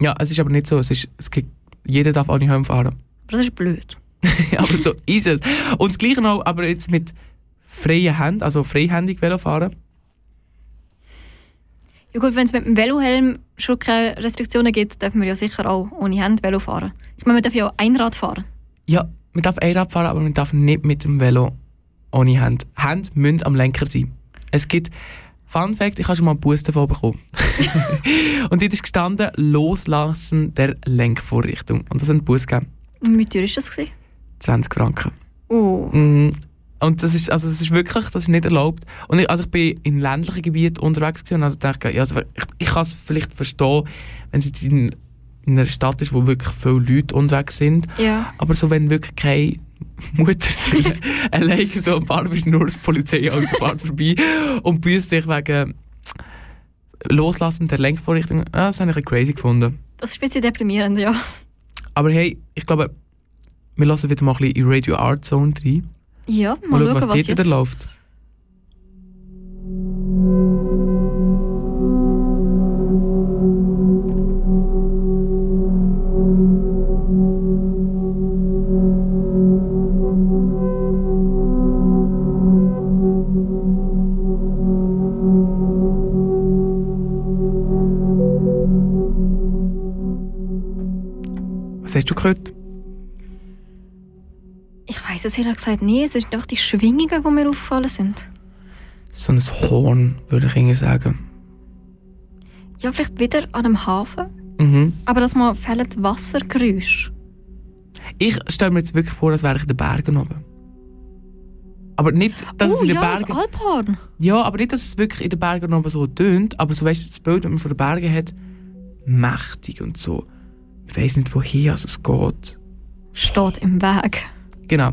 Ja, es ist aber nicht so. Es ist, es gibt, jeder darf ohne Helm fahren. Aber das ist blöd. aber so ist es. Und das Gleiche auch, aber jetzt mit freien Händen, also freihändig Velofahren. Ja gut, wenn es mit dem Velohelm schon keine Restriktionen gibt, dürfen wir ja sicher auch ohne Hände Velo fahren. Ich meine, wir dürfen ja auch Einrad fahren. Ja, man darf Einrad fahren, aber man darf nicht mit dem Velo ohne Hände. Hände müssen am Lenker sein. Es gibt, Fun Fact, ich habe schon mal einen Bus davon bekommen. und dort ist gestanden, Loslassen der Lenkvorrichtung. Und das hat einen Bus gegeben. Wie teuer war das? Gewesen? 20 Franken. Oh. Und das ist, also das ist wirklich, das ist nicht erlaubt. Und ich, also ich bin in ländlichen Gebieten unterwegs und also dachte, ja, also ich, ich kann es vielleicht verstehen, wenn es in, in einer Stadt ist, wo wirklich viele Leute unterwegs sind. Ja. Aber so, wenn wirklich keine Mutter alleine so am Fahren bist, nur das Polizeiauto fährt vorbei und büßt dich wegen Loslassen der Lenkvorrichtung, ah, das habe ich ein crazy gefunden. Das ist ein bisschen deprimierend, ja. Aber hey, ich glaube, wir lassen wieder mal ein bisschen in Radio Art Zone rein. Ja, Mal mal, schauen, was was, dort wieder läuft. Was hast du gehört? Es ehrlich gesagt nicht. Es sind einfach die Schwingungen, die mir aufgefallen sind. So ein Horn, würde ich irgendwie sagen. Ja, vielleicht wieder an einem Hafen. Mhm. Aber dass man fällt Wassergeräusch. Ich stelle mir jetzt wirklich vor, als wäre ich in den Bergen oben. Aber nicht, dass es oh in den ja, Bergen... das Alphorn. Ja, aber nicht, dass es wirklich in den Bergen oben so tönt, aber so weißt du, das Bild, das man von den Bergen hat, mächtig und so. Ich weiß nicht, woher es geht. Steht im Weg. Genau.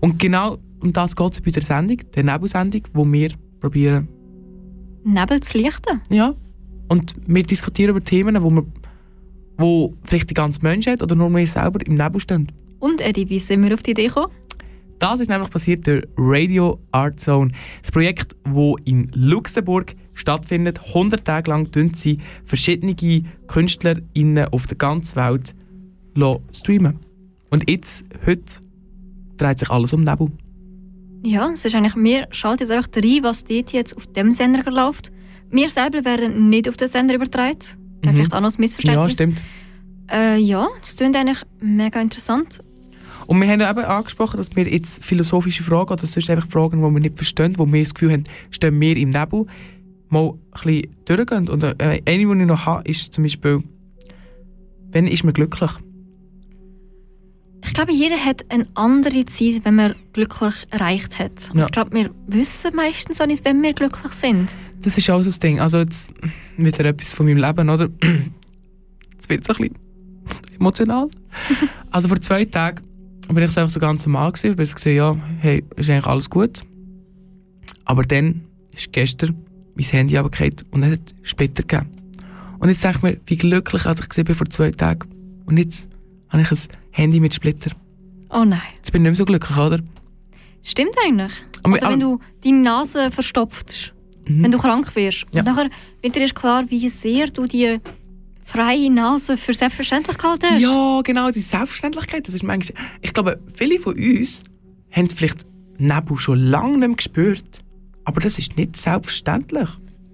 Und genau um das geht es bei der Sendung, der Nebelsendung, wo wir probieren, Nebel zu lichten. ja, und wir diskutieren über Themen, wo wir, wo vielleicht die ganze Menschheit oder nur wir selber im Nebel stehen. Und Eddie, wie sind wir auf die Idee gekommen? Das ist nämlich passiert durch Radio Art Zone. Das Projekt, das in Luxemburg stattfindet. 100 Tage lang tun sie verschiedene KünstlerInnen auf der ganzen Welt streamen. Und jetzt, heute, dreht sich alles um Nebel. Ja, es ist eigentlich, wir schalten jetzt einfach rein, was dort jetzt auf dem Sender läuft. Wir selber werden nicht auf den Sender übertragen. Mhm. Vielleicht auch noch ein Ja, Missverständnis. stimmt. Äh, ja, das klingt eigentlich mega interessant. Und wir haben eben angesprochen, dass wir jetzt philosophische Fragen oder sonst einfach Fragen, die wir nicht verstehen, wo wir das Gefühl haben, stehen wir im Nebel, mal ein bisschen durchgehen. Und äh, eine, die ich noch habe, ist zum Beispiel, wann ist man glücklich? Ich glaube, jeder hat eine andere Zeit, wenn man glücklich erreicht hat. Und Ja. Ich glaube, wir wissen meistens auch nicht, wenn wir glücklich sind. Das ist auch so das Ding. Also jetzt wieder etwas von meinem Leben, oder? Jetzt wird es ein bisschen emotional. also vor zwei Tagen bin ich so einfach so ganz normal gewesen, bin so gesehen, ja, hey, ist eigentlich alles gut. Aber dann ist gestern mein Handy runtergefallen und es hat Splitter gegeben. Und jetzt denke ich mir, wie glücklich als ich bin vor zwei Tagen. Und jetzt habe ich ein Handy mit Splitter. Oh nein. Jetzt bin ich nicht mehr so glücklich, oder? Stimmt eigentlich. Aber- Oder wenn du deine Nase verstopft, Mhm. wenn du krank wirst. Ja. Und nachher wird dir erst klar, wie sehr du die freie Nase für selbstverständlich gehalten hast. Ja, genau, die Selbstverständlichkeit. Das ist manchmal, ich glaube, viele von uns haben vielleicht Nebel schon lange nicht mehr gespürt. Aber das ist nicht selbstverständlich.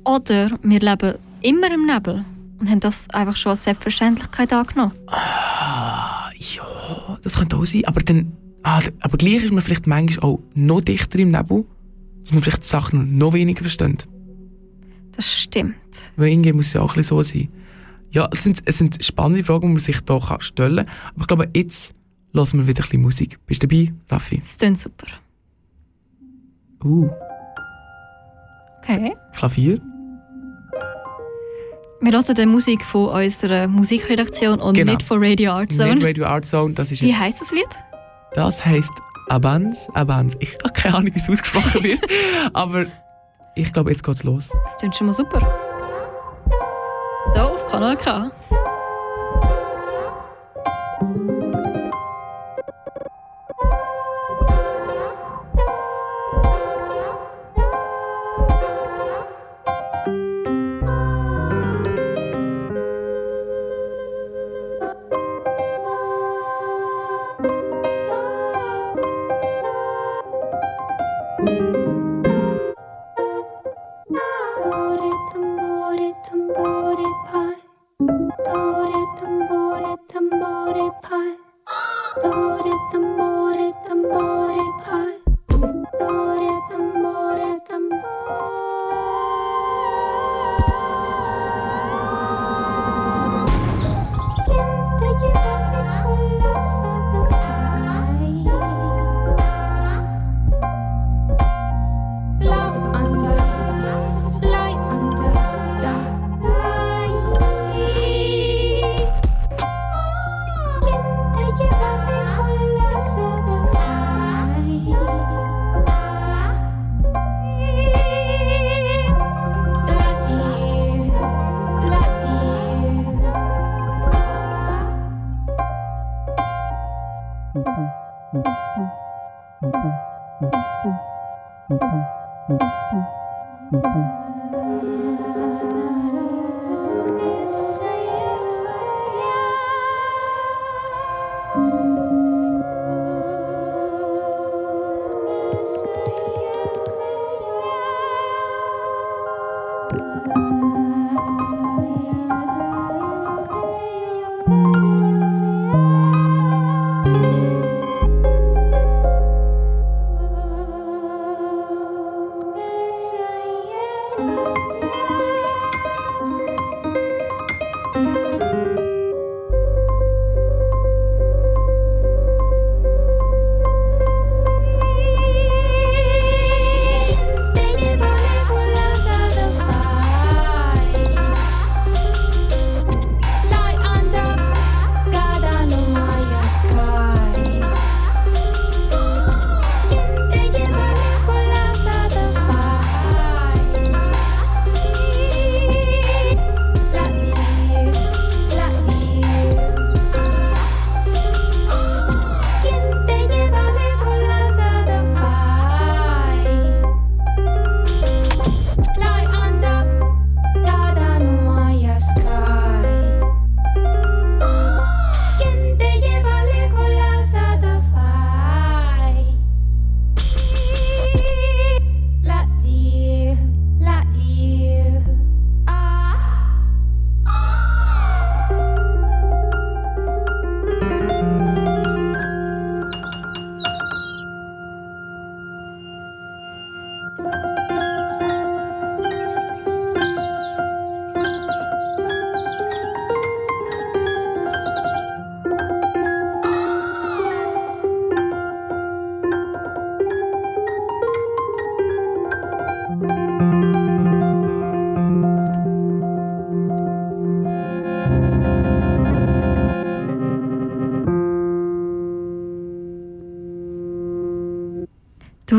Oder wir leben immer im Nebel und haben das einfach schon als Selbstverständlichkeit angenommen. Ah, ja, das könnte auch sein. Aber, dann, ah, aber gleich ist man vielleicht manchmal auch noch dichter im Nebel, dass man vielleicht die Sachen noch weniger versteht. Das stimmt. Weil irgendwie muss es ja auch ein bisschen so sein. Ja, es sind, es sind spannende Fragen, die man sich hier stellen kann. Aber ich glaube, jetzt lassen wir wieder ein bisschen Musik. Bist du dabei, Raffi? Das klingt super. Uh, Okay. Klavier. Wir hören die Musik von unserer Musikredaktion und Genau. nicht von Radio Art Zone. Nicht Radio Art Zone, das ist Wie heisst das Lied? Das heisst Abans, Abans. Ich habe keine Ahnung, wie es ausgesprochen wird, aber ich glaube, jetzt geht's los. Das klingt schon mal super. Hier auf Kanal K.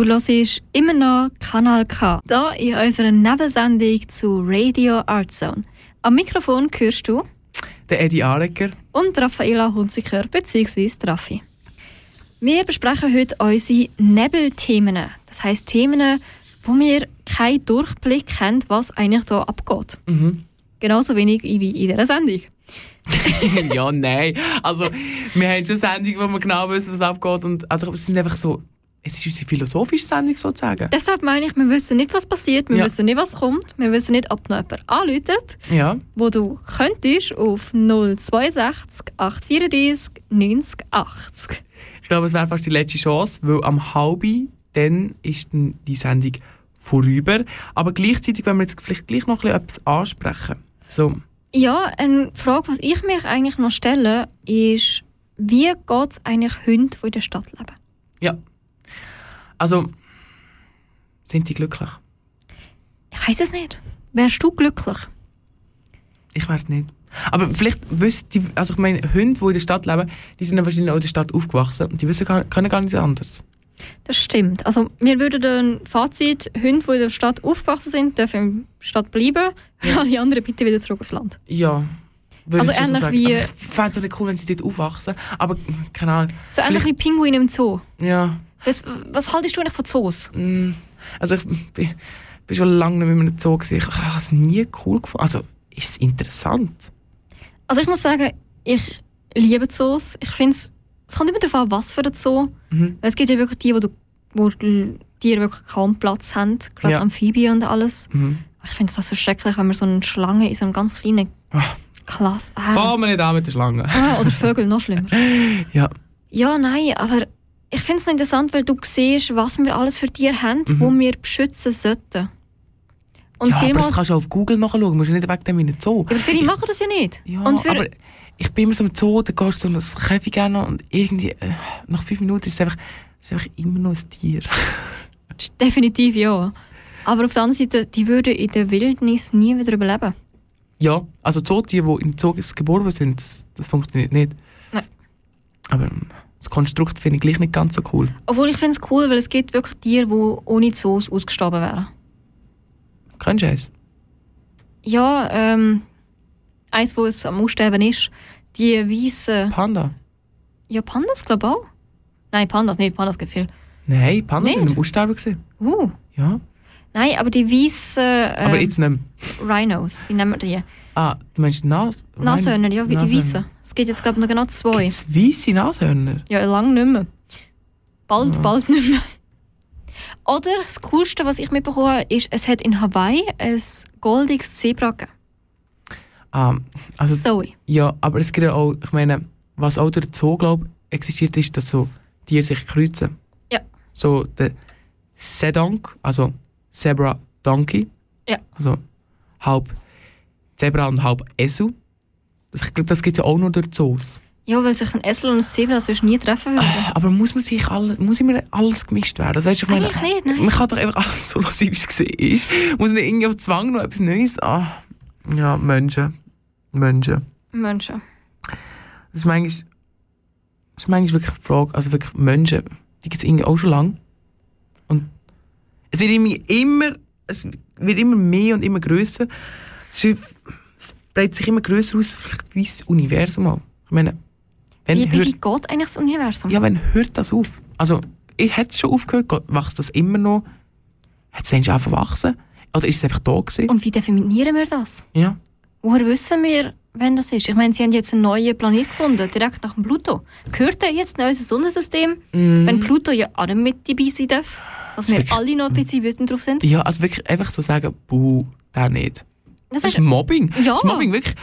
Du hörst immer noch Kanal K. Hier in unserer Nebelsendung zu Radio Art Zone. Am Mikrofon hörst du Der Eddie Arecker. und Raffaela Hunziker bzw. Raffi. Wir besprechen heute unsere Nebelthemen. Das heisst Themen, wo wir keinen Durchblick haben, was eigentlich hier abgeht. Mhm. Genauso wenig wie in dieser Sendung. ja, nein. Also, wir haben schon Sendungen, wo wir genau wissen, was abgeht. Und, also, es sind einfach so... Es ist unsere philosophische Sendung sozusagen. Deshalb meine ich, wir wissen nicht, was passiert, wir Ja. wissen nicht, was kommt, wir wissen nicht, ob noch jemand anläutet, Ja. wo du könntest auf 062 834 90 80. Ich glaube, es wäre fast die letzte Chance, weil am halben dann ist dann die Sendung vorüber. Aber gleichzeitig wollen wir jetzt vielleicht gleich noch etwas ansprechen. So, Ja, eine Frage, was ich mich eigentlich noch stelle, ist, wie geht es eigentlich Hunden, die in der Stadt leben? ja. Also, sind die glücklich? Ich weiß es nicht. Wärst du glücklich? Ich weiß nicht. Aber vielleicht wissen die, also ich meine, Hunde, die in der Stadt leben, die sind ja wahrscheinlich auch in der Stadt aufgewachsen und die wissen gar, können gar nichts anderes. Das stimmt. Also wir würden ein Fazit, Hunde, die in der Stadt aufgewachsen sind, dürfen in der Stadt bleiben. Und alle anderen bitte wieder zurück aufs Land. Ja. Würde Also ähnlich sagen. wie- Ich fände es cool, wenn sie dort aufwachsen. Aber keine Ahnung. So ähnlich wie Pinguine im Zoo. Ja. Was, was haltest du eigentlich von Zoos? mm, Also ich bin, bin schon lange nicht mehr in einem Zoo gewesen. Ich habe es nie cool gefunden. Also ist es interessant. Also ich muss sagen, ich liebe Zoos. Ich finde es, es kommt immer darauf an, was für ein Zoo. Mhm. Es gibt ja wirklich die, wo, du, wo die Tiere wirklich kaum Platz haben. Gerade Ja. Amphibien und alles. Mhm. Ich finde es auch so schrecklich, wenn man so eine Schlange in so einem ganz kleinen Ah. Klasse... Fangen wir nicht an mit der Schlange. Ah, oder Vögel, noch schlimmer. Ja. Ja, nein, aber ich finde es noch interessant, weil du siehst, was wir alles für Tiere haben, Mhm. wo wir beschützen sollten. Und ja, aber das kannst du auch auf Google nachschauen. Du musst nicht weg dem in den Zoo. aber viele machen das ja nicht. Ja, und für, aber ich bin immer so im Zoo, da gehst du so ein Käfig an und irgendwie äh, nach fünf Minuten ist es einfach, ist einfach immer noch ein Tier. definitiv ja. Aber auf der anderen Seite, die würden in der Wildnis nie wieder überleben. Ja, also Zootiere, die im Zoo geboren sind, das, das funktioniert nicht. Nein. Aber ähm, das Konstrukt finde ich gleich nicht ganz so cool. Obwohl ich finde es cool, weil es gibt wirklich Tiere, die ohne Zoos ausgestorben wären. Kennst du eins? Ja, ähm, eins, wo es am Aussterben ist, die weißen... Panda? Ja, Pandas, glaube ich auch. Nein, Pandas nicht, Pandas gibt viel. Nein, Panda Nicht? sind im Aussterben gewesen. Uh. Ja, Nein, aber die weißen aber äh, jetzt nicht mehr. Rhinos, wie nennen wir die? Ah, du meinst Nas Nashörner, ja, wie die weißen. Es gibt jetzt, glaube ich, noch genau zwei. Gibt's weisse Nashörner? Ja, lang nicht mehr. Bald, Ja. bald nicht mehr. Oder das Coolste, was ich mitbekommen habe, ist, es hat in Hawaii ein goldiges Zebra gegeben. Ah, also, Zoe. ja, aber es gibt ja auch, ich meine, was auch durch Zoo, glaube existiert, ist, dass so Tiere sich kreuzen. Ja. So der Sedonk, also Zebra Donkey. Ja. Also halb Zebra und halb Esu. Das, ich glaube, das gibt es ja auch nur durch Zoos. Ja, weil sich ein Esel und ein Zebra sonst nie treffen würden. Aber muss man sich alle, muss immer alles gemischt werden? Das weißt, ich meine, Eigentlich nicht, nein. Man kann doch einfach alles so lassen, wie es gesehen ist. Muss nicht irgendwie auf Zwang noch etwas Neues. Ah, ja, Menschen. Menschen. Menschen. Das ist manchmal, das ist manchmal wirklich die Frage, also wirklich Menschen, die gibt es irgendwie auch schon lange. Es wird immer, es wird immer mehr und immer grösser. Es, es breitet sich immer grösser aus, vielleicht wie das Universum auch. Ich meine, wenn Wie, wie hört, weit geht eigentlich das Universum? ja, wenn hört das auf? Also, ich hätte es schon aufgehört, wächst das immer noch? Hat es eigentlich einfach wachsen? Oder ist es einfach da gewesen? Und wie definieren wir das? Ja. Woher wissen wir, wenn das ist? Ich meine, sie haben jetzt einen neuen Planet gefunden, direkt nach dem Pluto. Gehört der jetzt in unser Sonnensystem, wenn Pluto ja auch nicht mit dabei sein darf? Dass wir Mhm. wirklich- alle noch ein bisschen wütend drauf sind? Ja, also wirklich einfach so sagen, buh, der nicht. Das Das ist, Mobbing. Ja. Das ist Mobbing, wirklich.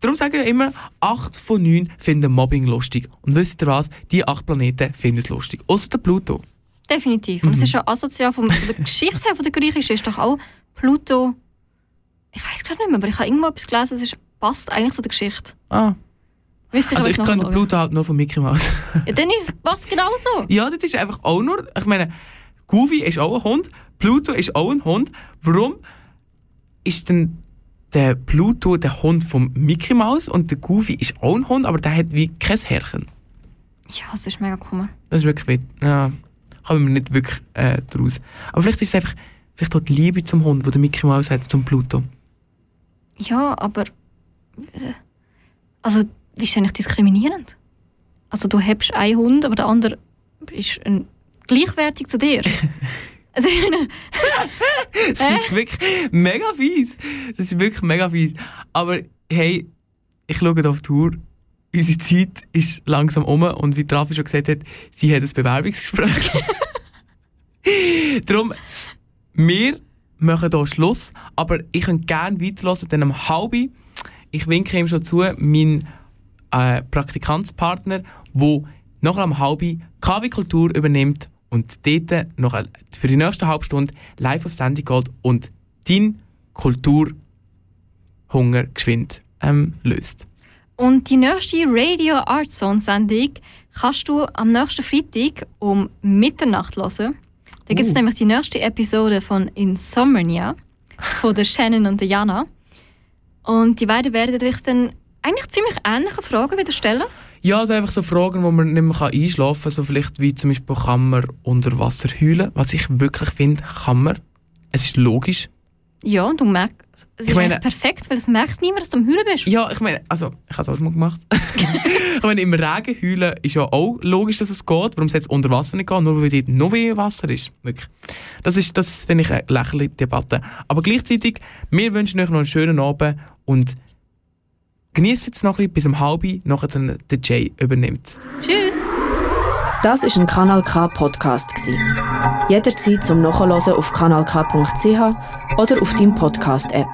Darum sagen ja immer, 8 von 9 finden Mobbing lustig. Und wisst ihr was? Die 8 Planeten finden es lustig. Außer der Pluto. definitiv. Und es Mhm. ist schon asozial. Von der Geschichte her, von der Griechischen, ist doch auch Pluto. Ich weiß gerade nicht mehr, aber ich habe irgendwo etwas gelesen, es ist, passt eigentlich zu der Geschichte. Ah. Müsste Also aber ich könnte. Pluto halt nur von Mickey Mouse. Ja, dann ist es passt genau so. ja, das ist einfach auch nur... Ich meine, Goofy ist auch ein Hund. Pluto ist auch ein Hund. Warum ist denn der Pluto der Hund von Mickey Mouse und der Goofy ist auch ein Hund, aber der hat wie kein Härchen? Ja, es ist mega komisch. Das ist wirklich Ja, kommen wir nicht wirklich äh, daraus. Aber vielleicht ist es einfach vielleicht auch die Liebe zum Hund, die der Mickey Mouse hat, zum Pluto. Ja, aber. Also, ist das eigentlich diskriminierend? Also, du hast einen Hund, aber der andere ist ein, gleichwertig zu dir. also, ich meine, Das ist wirklich mega fies. Das ist wirklich mega fies. Aber hey, ich schaue auf die Tour. Unsere Zeit ist langsam um und wie Trafi schon gesagt hat, sie hat ein Bewerbungsgespräch. Darum, wir machen hier Schluss, aber ich könnte gerne weiterhören, dann um halb. Ich winke ihm schon zu, mein äh, Praktikantspartner, der nachher am halb KW Kultur übernimmt und dort noch für die nächste halbe Stunde live auf Sendung geht und deinen Kulturhunger geschwind ähm, löst. und die nächste Radio Art Zone Sendung kannst du am nächsten Freitag um Mitternacht hören. Da gibt es Uh. nämlich die nächste Episode von Insomnia von der Shannon und der Jana. Und die beiden werden euch dann eigentlich ziemlich ähnliche Fragen wieder stellen. Ja, also einfach so Fragen, wo man nicht mehr einschlafen kann. So vielleicht wie zum Beispiel, kann man unter Wasser heulen? Was ich wirklich finde, kann man. Es ist logisch. Ja, und du merkst, es ist Ich meine- eigentlich perfekt, weil es merkt niemand, dass du am Heulen bist. Ja, ich meine, also, ich habe es auch schon mal gemacht. ich meine, im Regen heulen ist ja auch logisch, dass es geht. Warum soll es unter Wasser nicht gehen? Nur weil dort noch weniger Wasser ist. Wirklich. Das ist, das finde ich eine lächerliche Debatte. Aber gleichzeitig, wir wünschen euch noch einen schönen Abend und genießt jetzt noch ein bisschen bis um halb, nachher dann der Jay übernimmt. Tschüss! Das ist ein Kanal K Podcast gsi. Jederzeit zum Nachhören auf kanalk.ch oder auf deinem Podcast App.